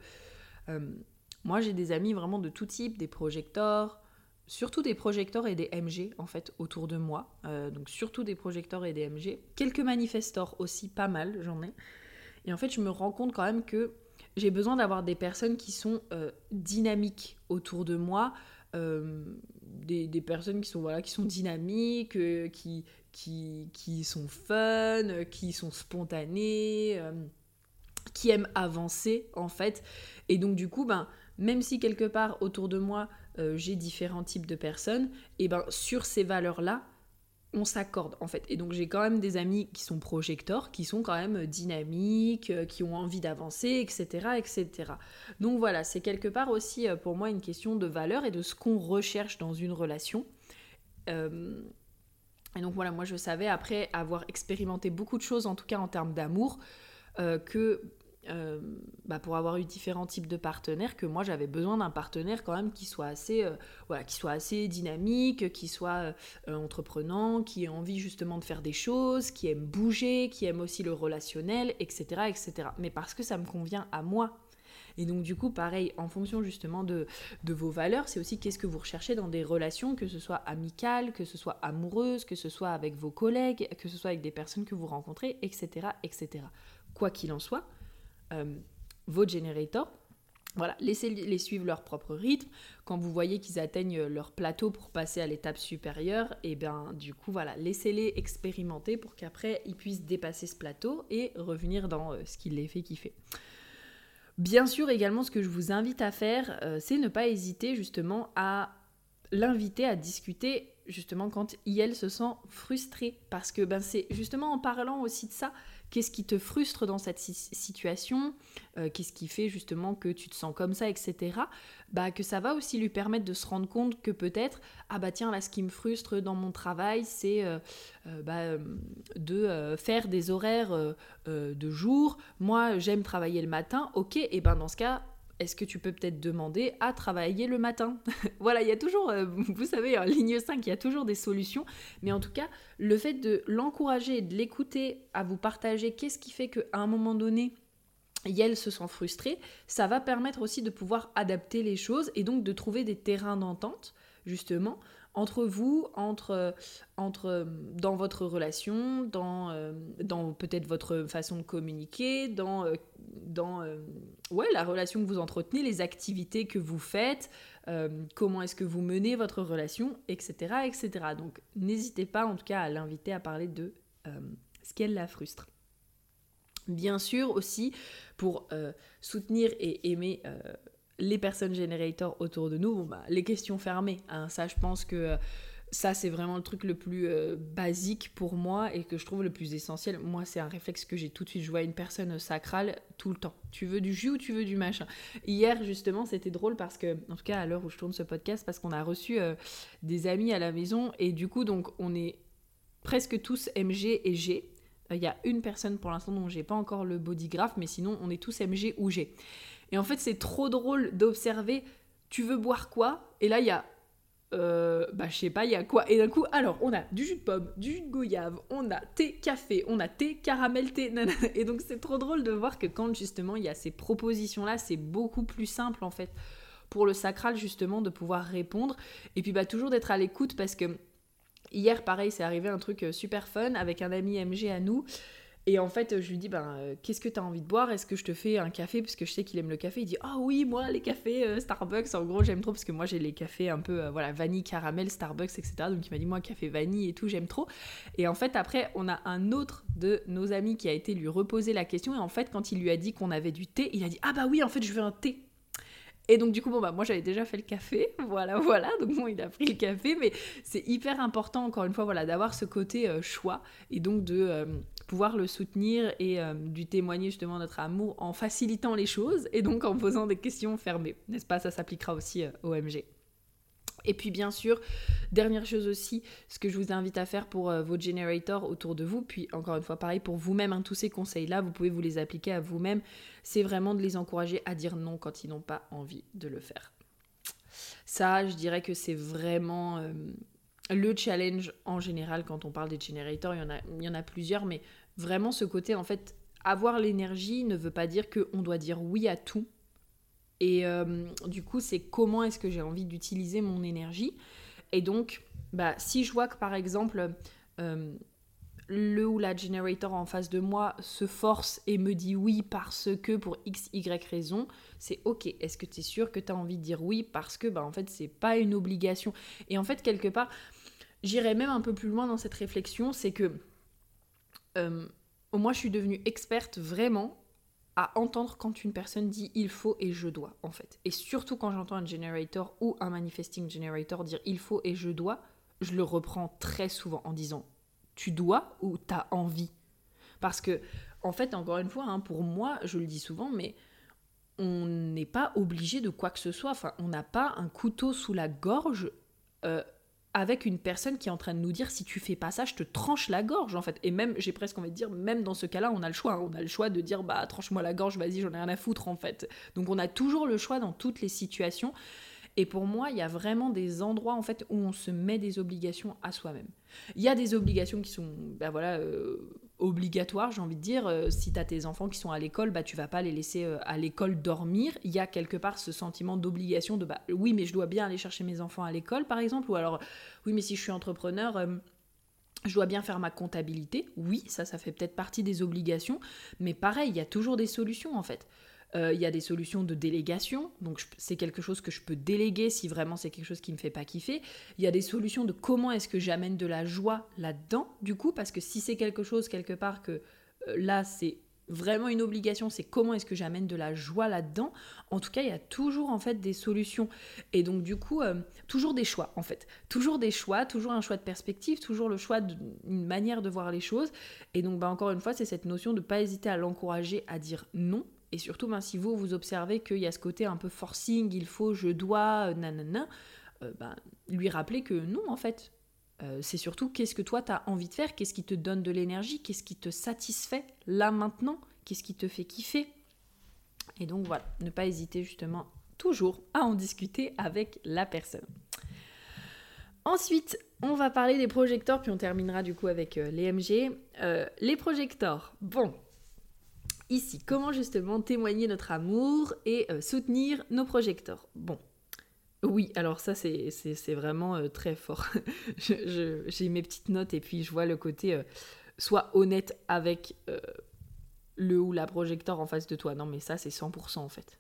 moi, j'ai des amis vraiment de tout type, des projecteurs, surtout des projecteurs et des MG en fait autour de moi. donc surtout des projecteurs et des MG. Quelques manifestors aussi, pas mal, j'en ai. Et en fait, je me rends compte quand même que j'ai besoin d'avoir des personnes qui sont euh, dynamiques autour de moi, euh, des, personnes qui sont, dynamiques, euh, qui, sont fun, qui sont spontanées, qui aiment avancer en fait. Et donc du coup, ben, même si quelque part autour de moi, j'ai différents types de personnes, et ben sur ces valeurs-là, on s'accorde en fait. Et donc j'ai quand même des amis qui sont projecteurs, qui sont quand même dynamiques, euh, qui ont envie d'avancer, etc., etc. Donc voilà, c'est quelque part aussi euh, pour moi une question de valeur et de ce qu'on recherche dans une relation. Euh, et donc voilà, moi je savais après avoir expérimenté beaucoup de choses, en tout cas en termes d'amour, que euh, bah, pour avoir eu différents types de partenaires que moi j'avais besoin d'un partenaire quand même qui soit assez euh, voilà qui soit assez dynamique qui soit euh, entreprenant qui ait envie justement de faire des choses qui aime bouger qui aime aussi le relationnel etc etc mais parce que ça me convient à moi et donc du coup, pareil, en fonction justement de, vos valeurs, c'est aussi qu'est-ce que vous recherchez dans des relations, que ce soit amicales, que ce soit amoureuses, que ce soit avec vos collègues, que ce soit avec des personnes que vous rencontrez, etc. etc. Quoi qu'il en soit, euh, vos generators. Voilà, laissez-les suivre leur propre rythme. Quand vous voyez qu'ils atteignent leur plateau pour passer à l'étape supérieure, et eh bien du coup voilà, laissez-les expérimenter pour qu'après ils puissent dépasser ce plateau et revenir dans euh, ce qui les fait kiffer. Bien sûr, également, ce que je vous invite à faire, euh, c'est ne pas hésiter justement à l'inviter à discuter justement quand elle se sent frustrée. Parce que ben, c'est justement en parlant aussi de ça Qu'est-ce qui te frustre dans cette situation euh, Qu'est-ce qui fait justement que tu te sens comme ça, etc. Bah, que ça va aussi lui permettre de se rendre compte que peut-être, ah bah tiens, là, ce qui me frustre dans mon travail, c'est euh, euh, bah, de faire des horaires de jour. Moi, j'aime travailler le matin. Ok, et ben dans ce cas, est-ce que tu peux peut-être demander à travailler le matin Voilà, il y a toujours, euh, vous savez, en ligne 5, il y a toujours des solutions. Mais en tout cas, le fait de l'encourager, de l'écouter, à vous partager qu'est-ce qui fait qu'à un moment donné, elle se sent frustrée, ça va permettre aussi de pouvoir adapter les choses et donc de trouver des terrains d'entente, justement, entre vous, entre, entre dans votre relation, dans, euh, dans peut-être votre façon de communiquer, dans, euh, dans euh, ouais, la relation que vous entretenez, les activités que vous faites, comment est-ce que vous menez votre relation, etc. etc. Donc n'hésitez pas en tout cas à l'inviter à parler de ce qu'elle la frustre. Bien sûr aussi, pour soutenir et aimer les personnes générateurs autour de nous, bah, les questions fermées. Hein. ça, je pense que euh, ça, c'est vraiment le truc le plus euh, basique pour moi et que je trouve le plus essentiel. Moi, c'est un réflexe que j'ai tout de suite. Je vois une personne sacrale tout le temps. Tu veux du jus ou tu veux du machin? Hier, justement, c'était drôle parce que, en tout cas, à l'heure où je tourne ce podcast, parce qu'on a reçu euh, des amis à la maison et du coup, donc, on est presque tous MG et G. Il y a une personne pour l'instant dont j'ai pas encore le bodygraph, mais sinon, on est tous MG ou G. Et en fait, c'est trop drôle d'observer, tu veux boire quoi? Et là, il y a, euh, bah, je sais pas, il y a quoi? Et d'un coup, alors, on a du jus de pomme, du jus de goyave, on a thé café, on a thé caramel thé, Et donc, c'est trop drôle de voir que quand justement il y a ces propositions-là, c'est beaucoup plus simple en fait pour le sacral justement de pouvoir répondre. Et puis, bah, toujours d'être à l'écoute parce que hier, pareil, c'est arrivé un truc euh, super fun avec un ami MG à nous. Et en fait, je lui dis, ben, euh, qu'est-ce que tu as envie de boire? Est-ce que je te fais un café? Parce que je sais qu'il aime le café. Il dit, ah oui, moi, les cafés euh, Starbucks, en gros, j'aime trop. Parce que moi, j'ai les cafés un peu, euh, voilà, vanille, caramel, Starbucks, etc. Donc, il m'a dit, moi, café vanille et tout, j'aime trop. Et en fait, après, on a un autre de nos amis qui a été lui reposer la question. Et en fait, quand il lui a dit qu'on avait du thé, il a dit, ah bah oui, en fait, je veux un thé. Et donc du coup, bon bah moi j'avais déjà fait le café, voilà, voilà. Donc bon, il a pris le café, mais c'est hyper important encore une fois, voilà, d'avoir ce côté choix et donc de pouvoir le soutenir et euh, lui témoigner justement notre amour en facilitant les choses et donc en posant des questions fermées. N'est-ce pas? Ça s'appliquera aussi euh, au MG. Et puis bien sûr, dernière chose aussi, ce que je vous invite à faire pour euh, vos generators autour de vous, puis encore une fois pareil pour vous-même, hein, tous ces conseils-là, vous pouvez vous les appliquer à vous-même, c'est vraiment de les encourager à dire non quand ils n'ont pas envie de le faire. Ça, je dirais que c'est vraiment le challenge en général quand on parle des generators, il y en a, plusieurs, mais vraiment ce côté en fait, avoir l'énergie ne veut pas dire qu'on doit dire oui à tout. Et euh, du coup, c'est comment est-ce que j'ai envie d'utiliser mon énergie. Et donc, bah, si je vois que par exemple, euh, le ou la generator en face de moi se force et me dit oui parce que pour x, y raison, c'est ok. Est-ce que tu es sûr que tu as envie de dire oui parce que bah, en fait, c'est pas une obligation? Et en fait, quelque part, J'irai même un peu plus loin dans cette réflexion, c'est que euh, moi je suis devenue experte vraiment à entendre quand une personne dit il faut et je dois en fait. Et surtout quand j'entends un generator ou un manifesting generator dire il faut et je dois, je le reprends très souvent en disant tu dois ou t'as envie. Parce que en fait encore une fois, hein, pour moi je le dis souvent, mais on n'est pas obligé de quoi que ce soit. Enfin, on n'a pas un couteau sous la gorge. Euh, avec une personne qui est en train de nous dire si tu fais pas ça, je te tranche la gorge en fait. Et même, j'ai presque envie de dire, même dans ce cas-là, on a le choix. Hein. On a le choix de dire, bah tranche-moi la gorge, vas-y, j'en ai rien à foutre en fait. Donc on a toujours le choix dans toutes les situations. Et pour moi, il y a vraiment des endroits en fait où on se met des obligations à soi-même. Il y a des obligations qui sont, ben voilà, euh, obligatoires, j'ai envie de dire. Euh, si tu as tes enfants qui sont à l'école, bah tu vas pas les laisser euh, à l'école dormir. Il y a quelque part ce sentiment d'obligation de bah oui, mais je dois bien aller chercher mes enfants à l'école, par exemple, ou alors oui, mais si je suis entrepreneur je dois bien faire ma comptabilité. Oui, ça, ça fait peut-être partie des obligations. Mais pareil, il y a toujours des solutions en fait. Euh, il y a des solutions de délégation, donc c'est quelque chose que je peux déléguer si vraiment c'est quelque chose qui me fait pas kiffer. Il y a des solutions de comment est-ce que j'amène de la joie là-dedans, du coup, parce que si c'est quelque chose quelque part que euh, là c'est vraiment une obligation, c'est comment est-ce que j'amène de la joie là-dedans. En tout cas, il y a toujours en fait des solutions. Et donc du coup, euh, toujours des choix en fait. Toujours des choix, toujours un choix de perspective, toujours le choix d'une manière de voir les choses. Et donc bah, encore une fois, c'est cette notion de ne pas hésiter à l'encourager à dire non. Et surtout, ben, si vous, vous observez qu'il y a ce côté un peu forcing, il faut, je dois, euh, nanana, euh, bah, lui rappeler que non en fait, euh, c'est surtout qu'est-ce que toi tu as envie de faire, qu'est-ce qui te donne de l'énergie, qu'est-ce qui te satisfait là maintenant, qu'est-ce qui te fait kiffer. Et donc voilà, ne pas hésiter justement toujours à en discuter avec la personne. Ensuite, on va parler des projecteurs, puis on terminera du coup avec les MG. Les projecteurs, bon, ici, comment justement témoigner notre amour et soutenir nos projecteurs Bon, oui, alors ça c'est vraiment euh, très fort. J'ai mes petites notes et puis je vois le côté euh, soit honnête avec euh, le ou la projecteur en face de toi. Non mais ça c'est 100% en fait.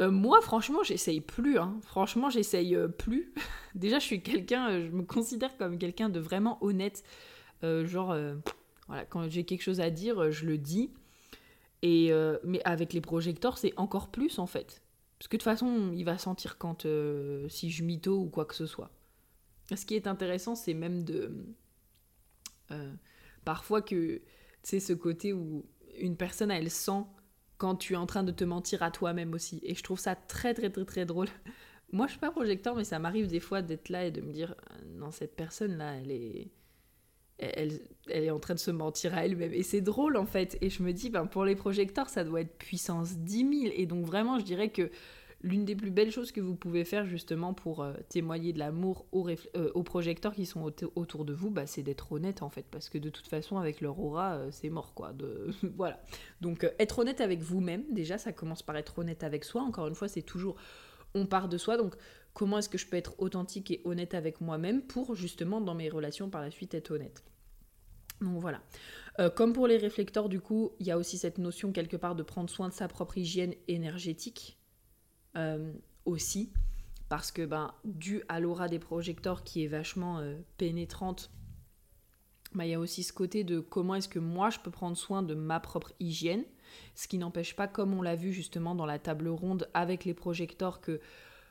moi franchement j'essaye plus. Hein. Franchement j'essaye plus. Déjà je suis quelqu'un, je me considère comme quelqu'un de vraiment honnête. genre voilà, quand j'ai quelque chose à dire je le dis. Et, mais avec les projecteurs c'est encore plus en fait. Parce que de toute façon, il va sentir quand euh, si je mytho ou quoi que ce soit. Ce qui est intéressant, c'est même de. Euh, parfois que. Tu sais, ce côté où une personne, elle sent quand tu es en train de te mentir à toi-même aussi. Et je trouve ça très, très, très, très drôle. Moi, je suis pas projecteur, mais ça m'arrive des fois d'être là et de me dire non, cette personne-là, elle est. Elle, est en train de se mentir à elle-même. Et c'est drôle en fait. Et je me dis, ben, pour les projecteurs, ça doit être puissance 10 000. Et donc vraiment, je dirais que l'une des plus belles choses que vous pouvez faire justement pour euh, témoigner de l'amour aux, euh, aux, projecteurs qui sont autour de vous, bah, c'est d'être honnête en fait, parce que de toute façon avec leur aura, euh, c'est mort quoi. De... voilà. Donc être honnête avec vous-même, déjà ça commence par être honnête avec soi. Encore une fois, c'est toujours on part de soi, donc comment est-ce que je peux être authentique et honnête avec moi-même pour justement dans mes relations par la suite être honnête. Donc voilà. comme pour les réflecteurs, du coup, il y a aussi cette notion quelque part de prendre soin de sa propre hygiène énergétique. Euh, aussi, parce que ben, dû à l'aura des projecteurs qui est vachement euh, pénétrante, ben, il y a aussi ce côté de comment est-ce que moi je peux prendre soin de ma propre hygiène, ce qui n'empêche pas, comme on l'a vu justement dans la table ronde avec les projecteurs, que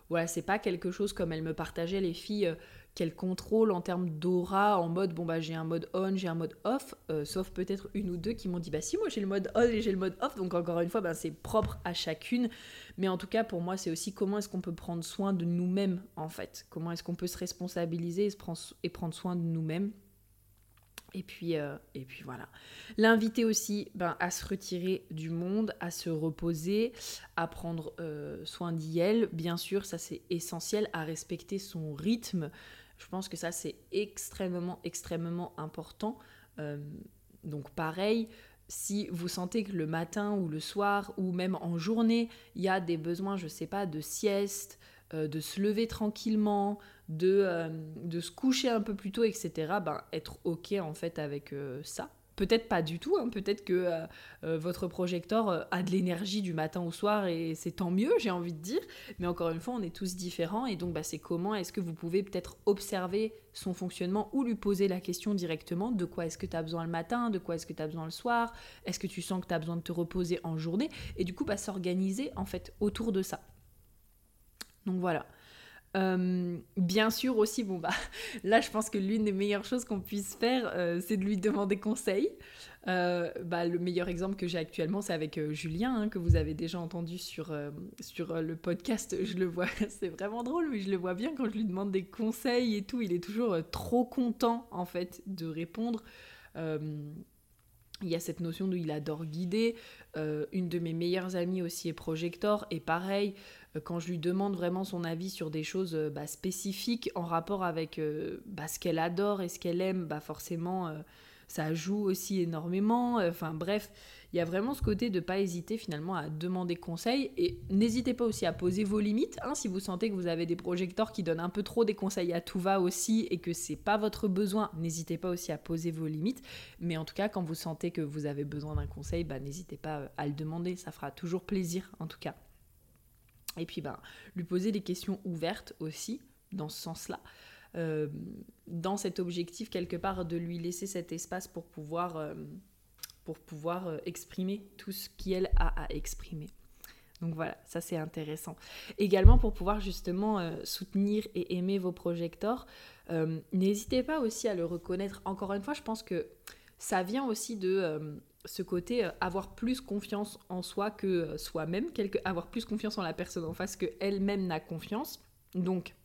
voilà, c'est pas quelque chose comme elles me partageaient les filles. Euh, qu'elle contrôle en termes d'aura, en mode bon bah j'ai un mode on, j'ai un mode off, euh, sauf peut-être une ou deux qui m'ont dit bah si moi j'ai le mode on et j'ai le mode off, donc encore une fois bah, c'est propre à chacune, mais en tout cas pour moi c'est aussi comment est-ce qu'on peut prendre soin de nous-mêmes en fait, comment est-ce qu'on peut se responsabiliser et prendre soin de nous-mêmes. Et puis, euh, et puis voilà. L'inviter aussi ben, à se retirer du monde, à se reposer, à prendre euh, soin d'elle. Bien sûr, ça c'est essentiel, à respecter son rythme, je pense que ça, c'est extrêmement, extrêmement important. Euh, donc pareil, si vous sentez que le matin ou le soir ou même en journée, il y a des besoins, je sais pas, de sieste, de se lever tranquillement, de, euh, de se coucher un peu plus tôt, etc., ben, être OK en fait avec ça. Peut-être pas du tout, hein. peut-être que euh, euh, votre projecteur euh, a de l'énergie du matin au soir et c'est tant mieux, j'ai envie de dire. Mais encore une fois, on est tous différents et donc bah, c'est comment est-ce que vous pouvez peut-être observer son fonctionnement ou lui poser la question directement de quoi est-ce que tu as besoin le matin, de quoi est-ce que tu as besoin le soir, est-ce que tu sens que tu as besoin de te reposer en journée et du coup bah, s'organiser en fait autour de ça. Donc voilà. Euh, bien sûr aussi, bon bah là je pense que l'une des meilleures choses qu'on puisse faire, euh, c'est de lui demander conseil. Euh, bah, le meilleur exemple que j'ai actuellement, c'est avec Julien, hein, que vous avez déjà entendu sur, sur le podcast. Je le vois, c'est vraiment drôle, mais je le vois bien quand je lui demande des conseils et tout. Il est toujours trop content en fait de répondre. il y a cette notion de il adore guider. une de mes meilleures amies aussi est projector et pareil. Euh, quand je lui demande vraiment son avis sur des choses euh, bah, spécifiques en rapport avec euh, bah, ce qu'elle adore et ce qu'elle aime, bah, forcément, ça joue aussi énormément. Enfin bref, il y a vraiment ce côté de pas hésiter finalement à demander conseil et n'hésitez pas aussi à poser vos limites. Hein, si vous sentez que vous avez des projecteurs qui donnent un peu trop des conseils à tout va aussi et que c'est pas votre besoin, n'hésitez pas aussi à poser vos limites. Mais en tout cas, quand vous sentez que vous avez besoin d'un conseil, n'hésitez pas à le demander. Ça fera toujours plaisir en tout cas. Et puis, ben, lui poser des questions ouvertes aussi, dans ce sens-là. Euh, dans cet objectif, quelque part, de lui laisser cet espace pour pouvoir euh, pour pouvoir euh, exprimer tout ce qu'elle a à exprimer. Donc voilà, ça c'est intéressant. Également pour pouvoir justement soutenir et aimer vos projecteurs, n'hésitez pas aussi à le reconnaître. Encore une fois, je pense que ça vient aussi de ce côté avoir plus confiance en soi que soi-même, avoir plus confiance en la personne en face que elle-même n'a confiance. Donc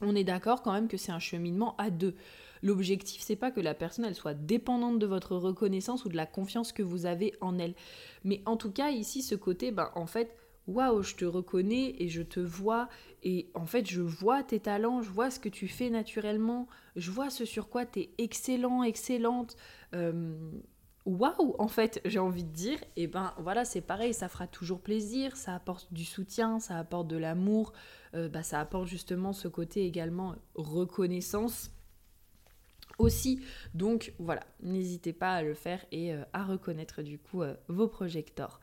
on est d'accord quand même que c'est un cheminement à deux. L'objectif, c'est pas que la personne soit dépendante de votre reconnaissance ou de la confiance que vous avez en elle. Mais en tout cas, ici, ce côté, ben, en fait, waouh, je te reconnais et je te vois et en fait, je vois tes talents, je vois ce que tu fais naturellement, je vois ce sur quoi tu es excellent, excellente. Euh, waouh, en fait, j'ai envie de dire, et ben voilà, c'est pareil, ça fera toujours plaisir, ça apporte du soutien, ça apporte de l'amour, euh, bah, ça apporte justement ce côté également reconnaissance aussi. Donc voilà, n'hésitez pas à le faire et euh, à reconnaître du coup euh, vos projecteurs.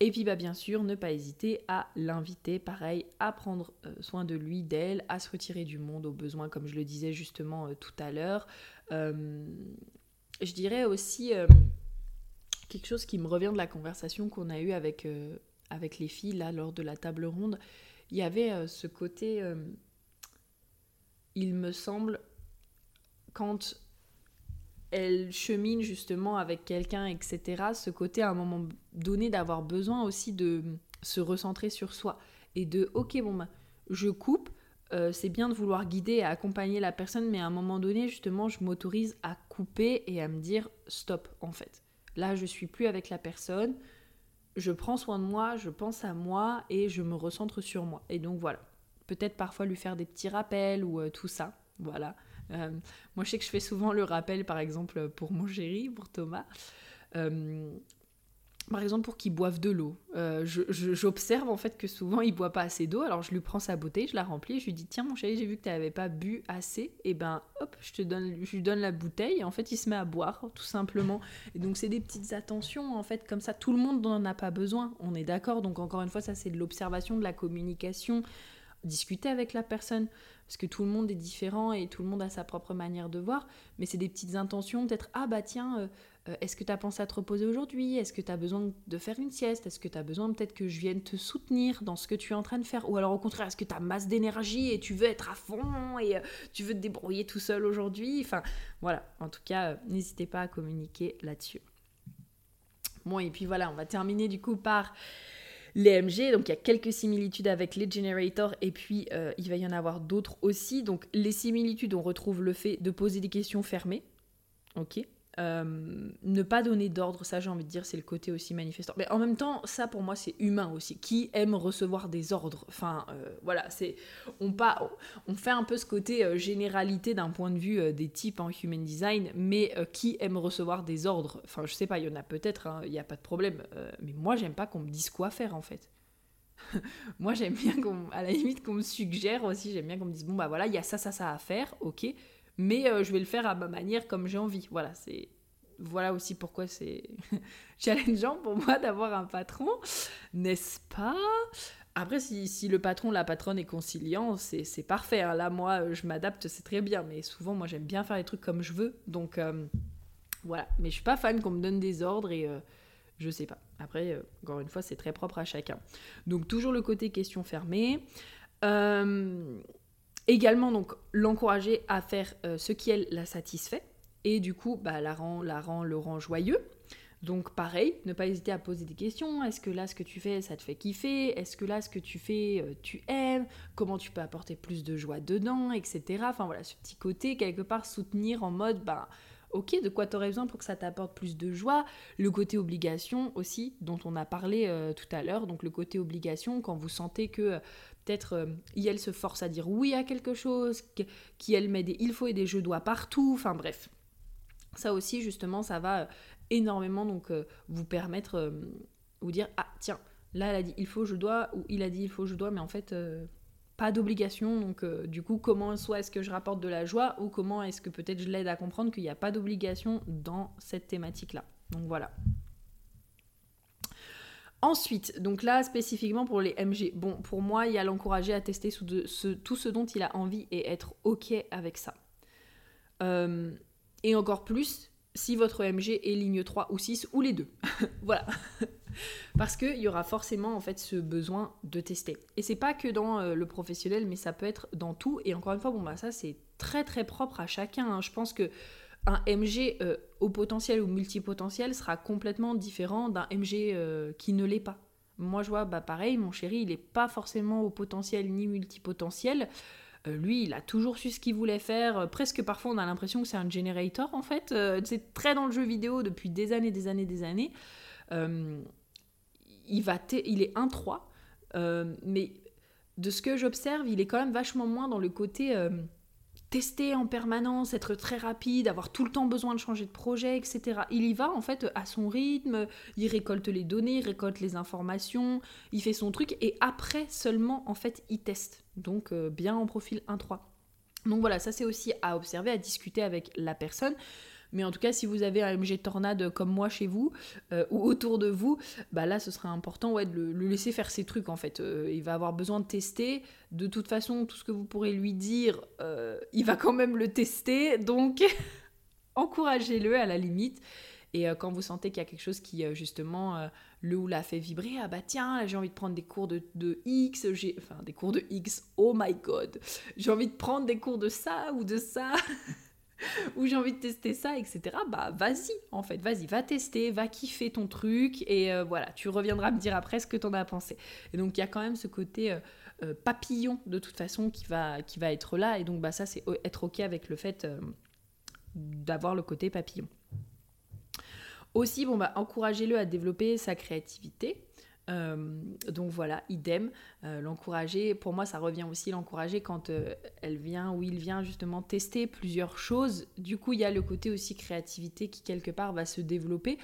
Et puis bah, bien sûr, ne pas hésiter à l'inviter, pareil, à prendre soin de lui, d'elle, à se retirer du monde au besoin, comme je le disais justement tout à l'heure. je dirais aussi quelque chose qui me revient de la conversation qu'on a eue avec, avec les filles là lors de la table ronde. Il y avait ce côté, il me semble, quand elle chemine justement avec quelqu'un, etc., ce côté à un moment donné d'avoir besoin aussi de se recentrer sur soi et de, ok, bon, bah, je coupe, euh, c'est bien de vouloir guider et accompagner la personne, mais à un moment donné, justement, je m'autorise à couper et à me dire, stop, en fait. Là, je suis plus avec la personne, je prends soin de moi, je pense à moi et je me recentre sur moi. Et donc voilà, peut-être parfois lui faire des petits rappels ou euh, tout ça, voilà. Euh, moi, je sais que je fais souvent le rappel, par exemple, pour mon chéri, pour Thomas. Euh, par exemple, pour qu'il boive de l'eau. Euh, j'observe en fait que souvent il boit pas assez d'eau, alors je lui prends sa bouteille, je la remplis, je lui dis tiens mon chéri, j'ai vu que tu n'avais pas bu assez, et ben hop, je te donne, lui donne la bouteille, et en fait il se met à boire tout simplement. Et donc c'est des petites attentions en fait comme ça. Tout le monde n'en a pas besoin, on est d'accord. Donc encore une fois, ça c'est de l'observation, de la communication, discuter avec la personne parce que tout le monde est différent et tout le monde a sa propre manière de voir, mais c'est des petites intentions, peut-être, ah bah tiens, euh, euh, est-ce que tu as pensé à te reposer aujourd'hui? Est-ce que tu as besoin de faire une sieste? Est-ce que tu as besoin peut-être que je vienne te soutenir dans ce que tu es en train de faire? Ou alors au contraire, est-ce que tu as masse d'énergie et tu veux être à fond et euh, tu veux te débrouiller tout seul aujourd'hui? Enfin voilà, en tout cas, n'hésitez pas à communiquer là-dessus. Bon, et puis voilà, on va terminer du coup par les MG. Donc il y a quelques similitudes avec les generators et puis euh, il va y en avoir d'autres aussi. Donc les similitudes, on retrouve le fait de poser des questions fermées. Ok, euh, ne pas donner d'ordre, ça j'ai envie de dire, c'est le côté aussi manifestant. Mais en même temps, ça pour moi c'est humain aussi. Qui aime recevoir des ordres? Enfin, euh, voilà, c'est on, pas, on fait un peu ce côté euh, généralité d'un point de vue des types en human design, mais qui aime recevoir des ordres? Enfin, je sais pas, il y en a peut-être, hein, il n'y a pas de problème. mais moi, j'aime pas qu'on me dise quoi faire en fait. moi, j'aime bien qu'on, à la limite, qu'on me suggère aussi. J'aime bien qu'on me dise bon bah voilà, il y a ça, ça, ça à faire, ok mais euh, je vais le faire à ma manière comme j'ai envie. Voilà, c'est voilà aussi pourquoi c'est challengeant pour moi d'avoir un patron, n'est-ce pas? Après, si, le patron, la patronne est conciliant, c'est parfait. Hein. Là, moi, je m'adapte, c'est très bien. Mais souvent, moi, j'aime bien faire les trucs comme je veux. Donc, euh, voilà. Mais je suis pas fan qu'on me donne des ordres et euh, je sais pas. Après, encore une fois, c'est très propre à chacun. Donc, toujours le côté question fermée. Euh, Également, donc, l'encourager à faire euh, ce qui, elle, la satisfait. Et du coup, bah, la, rend, la rend, le rend joyeux. Donc pareil, ne pas hésiter à poser des questions. Est-ce que là, ce que tu fais, ça te fait kiffer? Est-ce que là, ce que tu fais, euh, tu aimes? Comment tu peux apporter plus de joie dedans, etc. Enfin voilà, ce petit côté, quelque part, soutenir en mode, bah, ok, de quoi tu aurais besoin pour que ça t'apporte plus de joie? Le côté obligation aussi, dont on a parlé euh, tout à l'heure. Donc le côté obligation, quand vous sentez que peut-être euh, se force à dire oui à quelque chose, qui elle met des il faut et des je dois partout, enfin bref. Ça aussi justement ça va euh, énormément donc euh, vous permettre euh, vous dire ah tiens là elle a dit il faut je dois ou il a dit il faut je dois mais en fait pas d'obligation. Donc du coup comment soit est-ce que je rapporte de la joie ou comment est-ce que peut-être je l'aide à comprendre qu'il n'y a pas d'obligation dans cette thématique là donc voilà Ensuite, donc là spécifiquement pour les MG, bon pour moi il y a l'encourager à tester tout ce dont il a envie et être ok avec ça. Euh, et encore plus, si votre MG est ligne 3 ou 6 ou les deux. voilà. Parce qu'il y aura forcément en fait ce besoin de tester. Et c'est pas que dans euh, le professionnel, mais ça peut être dans tout. Et encore une fois, bon bah ça c'est très très propre à chacun. Hein. Je pense que un MG euh, au potentiel ou multipotentiel sera complètement différent d'un MG euh, qui ne l'est pas. Moi je vois, bah pareil, mon chéri, il n'est pas forcément au potentiel ni multipotentiel. Euh, lui, il a toujours su ce qu'il voulait faire. Presque parfois, on a l'impression que c'est un generator, en fait. C'est très dans le jeu vidéo depuis des années, des années, des années. il, va il est 1-3, mais de ce que j'observe, il est quand même vachement moins dans le côté tester en permanence, être très rapide, avoir tout le temps besoin de changer de projet, etc. Il y va en fait à son rythme, il récolte les données, il récolte les informations, il fait son truc et après seulement en fait il teste. Donc euh, bien en profil 1-3. Donc voilà, ça c'est aussi à observer, à discuter avec la personne. Mais en tout cas, si vous avez un MG Tornade comme moi chez vous euh, ou autour de vous, bah là, ce sera important ouais, de le, laisser faire ses trucs en fait. Euh, il va avoir besoin de tester. De toute façon, tout ce que vous pourrez lui dire, euh, il va quand même le tester. Donc, encouragez-le à la limite. Et quand vous sentez qu'il y a quelque chose qui, justement, le ou la fait vibrer, ah bah tiens, j'ai envie de prendre des cours de, de X. Enfin, des cours de X, oh my god J'ai envie de prendre des cours de ça ou de ça ou j'ai envie de tester ça, etc. Bah vas-y, en fait, vas-y, va tester, va kiffer ton truc et euh, voilà, tu reviendras me dire après ce que t'en as pensé. Et donc il y a quand même ce côté euh, euh, papillon de toute façon qui va, qui va être là et donc bah ça c'est être ok avec le fait d'avoir le côté papillon. Aussi, bon bah encouragez-le à développer sa créativité. Euh, donc voilà, idem, euh, l'encourager. Pour moi, ça revient aussi l'encourager quand euh, elle vient ou il vient justement tester plusieurs choses. Du coup, il y a le côté aussi créativité qui quelque part va se développer.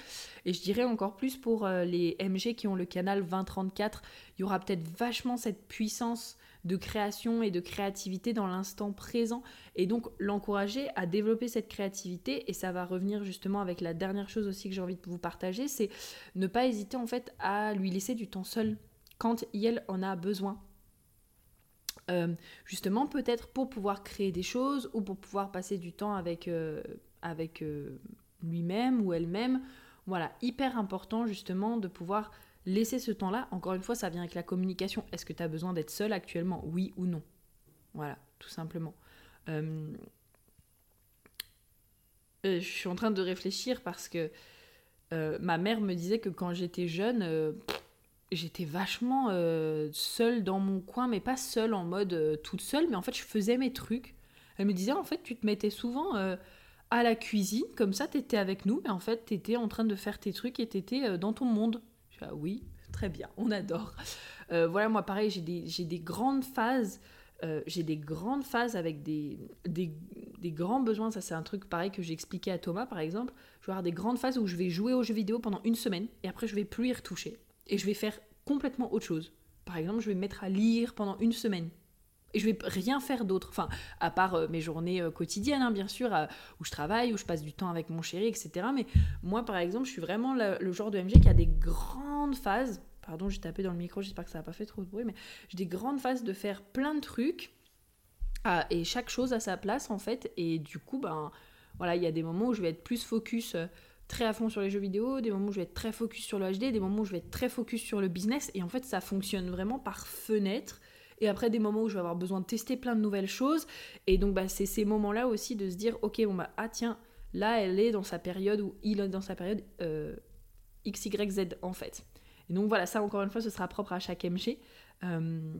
Et je dirais encore plus pour les MG qui ont le canal 2034, il y aura peut-être vachement cette puissance de création et de créativité dans l'instant présent. Et donc l'encourager à développer cette créativité. Et ça va revenir justement avec la dernière chose aussi que j'ai envie de vous partager c'est ne pas hésiter en fait à lui laisser du temps seul quand elle en a besoin. Euh, justement peut-être pour pouvoir créer des choses ou pour pouvoir passer du temps avec, euh, euh, lui-même ou elle-même. Voilà hyper important justement de pouvoir laisser ce temps-là, encore une fois, ça vient avec la communication. Est-ce que tu as besoin d'être seul actuellement Oui ou non? Voilà, tout simplement. Euh, euh, je suis en train de réfléchir parce que euh, ma mère me disait que quand j'étais jeune, j'étais vachement seule dans mon coin, mais pas seule en mode toute seule, mais en fait, je faisais mes trucs. Elle me disait, en fait, tu te mettais souvent à la cuisine, comme ça, tu étais avec nous, mais en fait, tu étais en train de faire tes trucs et tu étais dans ton monde. Oui, très bien, on adore. Euh, voilà, moi pareil, j'ai des, des, grandes phases. Euh, j'ai des grandes phases avec des, des, des grands besoins. Ça, c'est un truc pareil que j'ai expliqué à Thomas, par exemple. Je vais avoir des grandes phases où je vais jouer aux jeux vidéo pendant une semaine et après, je vais plus y retoucher. Et je vais faire complètement autre chose. Par exemple, je vais me mettre à lire pendant une semaine. Et je vais rien faire d'autre. Enfin, à part euh, mes journées euh, quotidiennes, hein, bien sûr, où je travaille, où je passe du temps avec mon chéri, etc. Mais moi, par exemple, je suis vraiment le, genre de MG qui a des grandes phases. Pardon, j'ai tapé dans le micro, j'espère que ça n'a pas fait trop de bruit, mais j'ai des grandes phases de faire plein de trucs. Et chaque chose à sa place, en fait. Et du coup, ben, voilà, il y a des moments où je vais être plus focus. Euh, très à fond sur les jeux vidéo, des moments où je vais être très focus sur le HD, des moments où je vais être très focus sur le business. Et en fait, ça fonctionne vraiment par fenêtre et après des moments où je vais avoir besoin de tester plein de nouvelles choses. Et donc bah, c'est ces moments-là aussi de se dire, ok, bon bah, ah tiens, là elle est dans sa période, ou il est dans sa période euh, XYZ en fait. Et donc voilà, ça encore une fois, ce sera propre à chaque MG. Euh,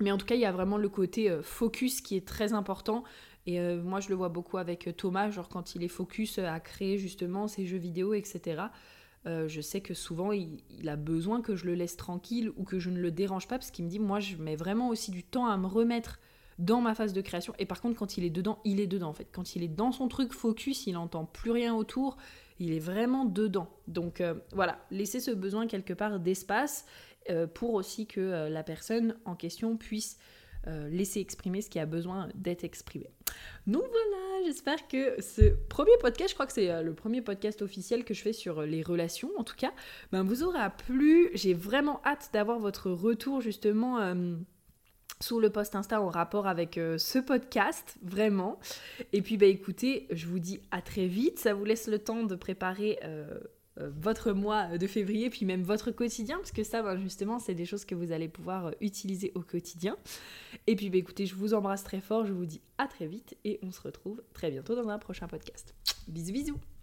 mais en tout cas, il y a vraiment le côté euh, focus qui est très important. Et moi, je le vois beaucoup avec Thomas, genre quand il est focus à créer justement ses jeux vidéo, etc. Euh, je sais que souvent il, a besoin que je le laisse tranquille ou que je ne le dérange pas parce qu'il me dit moi je mets vraiment aussi du temps à me remettre dans ma phase de création. Et par contre quand il est dedans il est dedans en fait. Quand il est dans son truc focus il n'entend plus rien autour il est vraiment dedans. Donc euh, voilà. Laisser ce besoin quelque part d'espace euh, pour aussi que la personne en question puisse euh, laisser exprimer ce qui a besoin d'être exprimé. Donc voilà, j'espère que ce premier podcast, je crois que c'est euh, le premier podcast officiel que je fais sur euh, les relations en tout cas, ben vous aura plu. J'ai vraiment hâte d'avoir votre retour justement sous le post Insta en rapport avec ce podcast, vraiment. Et puis bah écoutez, je vous dis à très vite, ça vous laisse le temps de préparer votre mois de février, puis même votre quotidien, parce que ça, bah, justement, c'est des choses que vous allez pouvoir utiliser au quotidien. Et puis bah écoutez, je vous embrasse très fort, je vous dis à très vite, et on se retrouve très bientôt dans un prochain podcast. Bisous bisous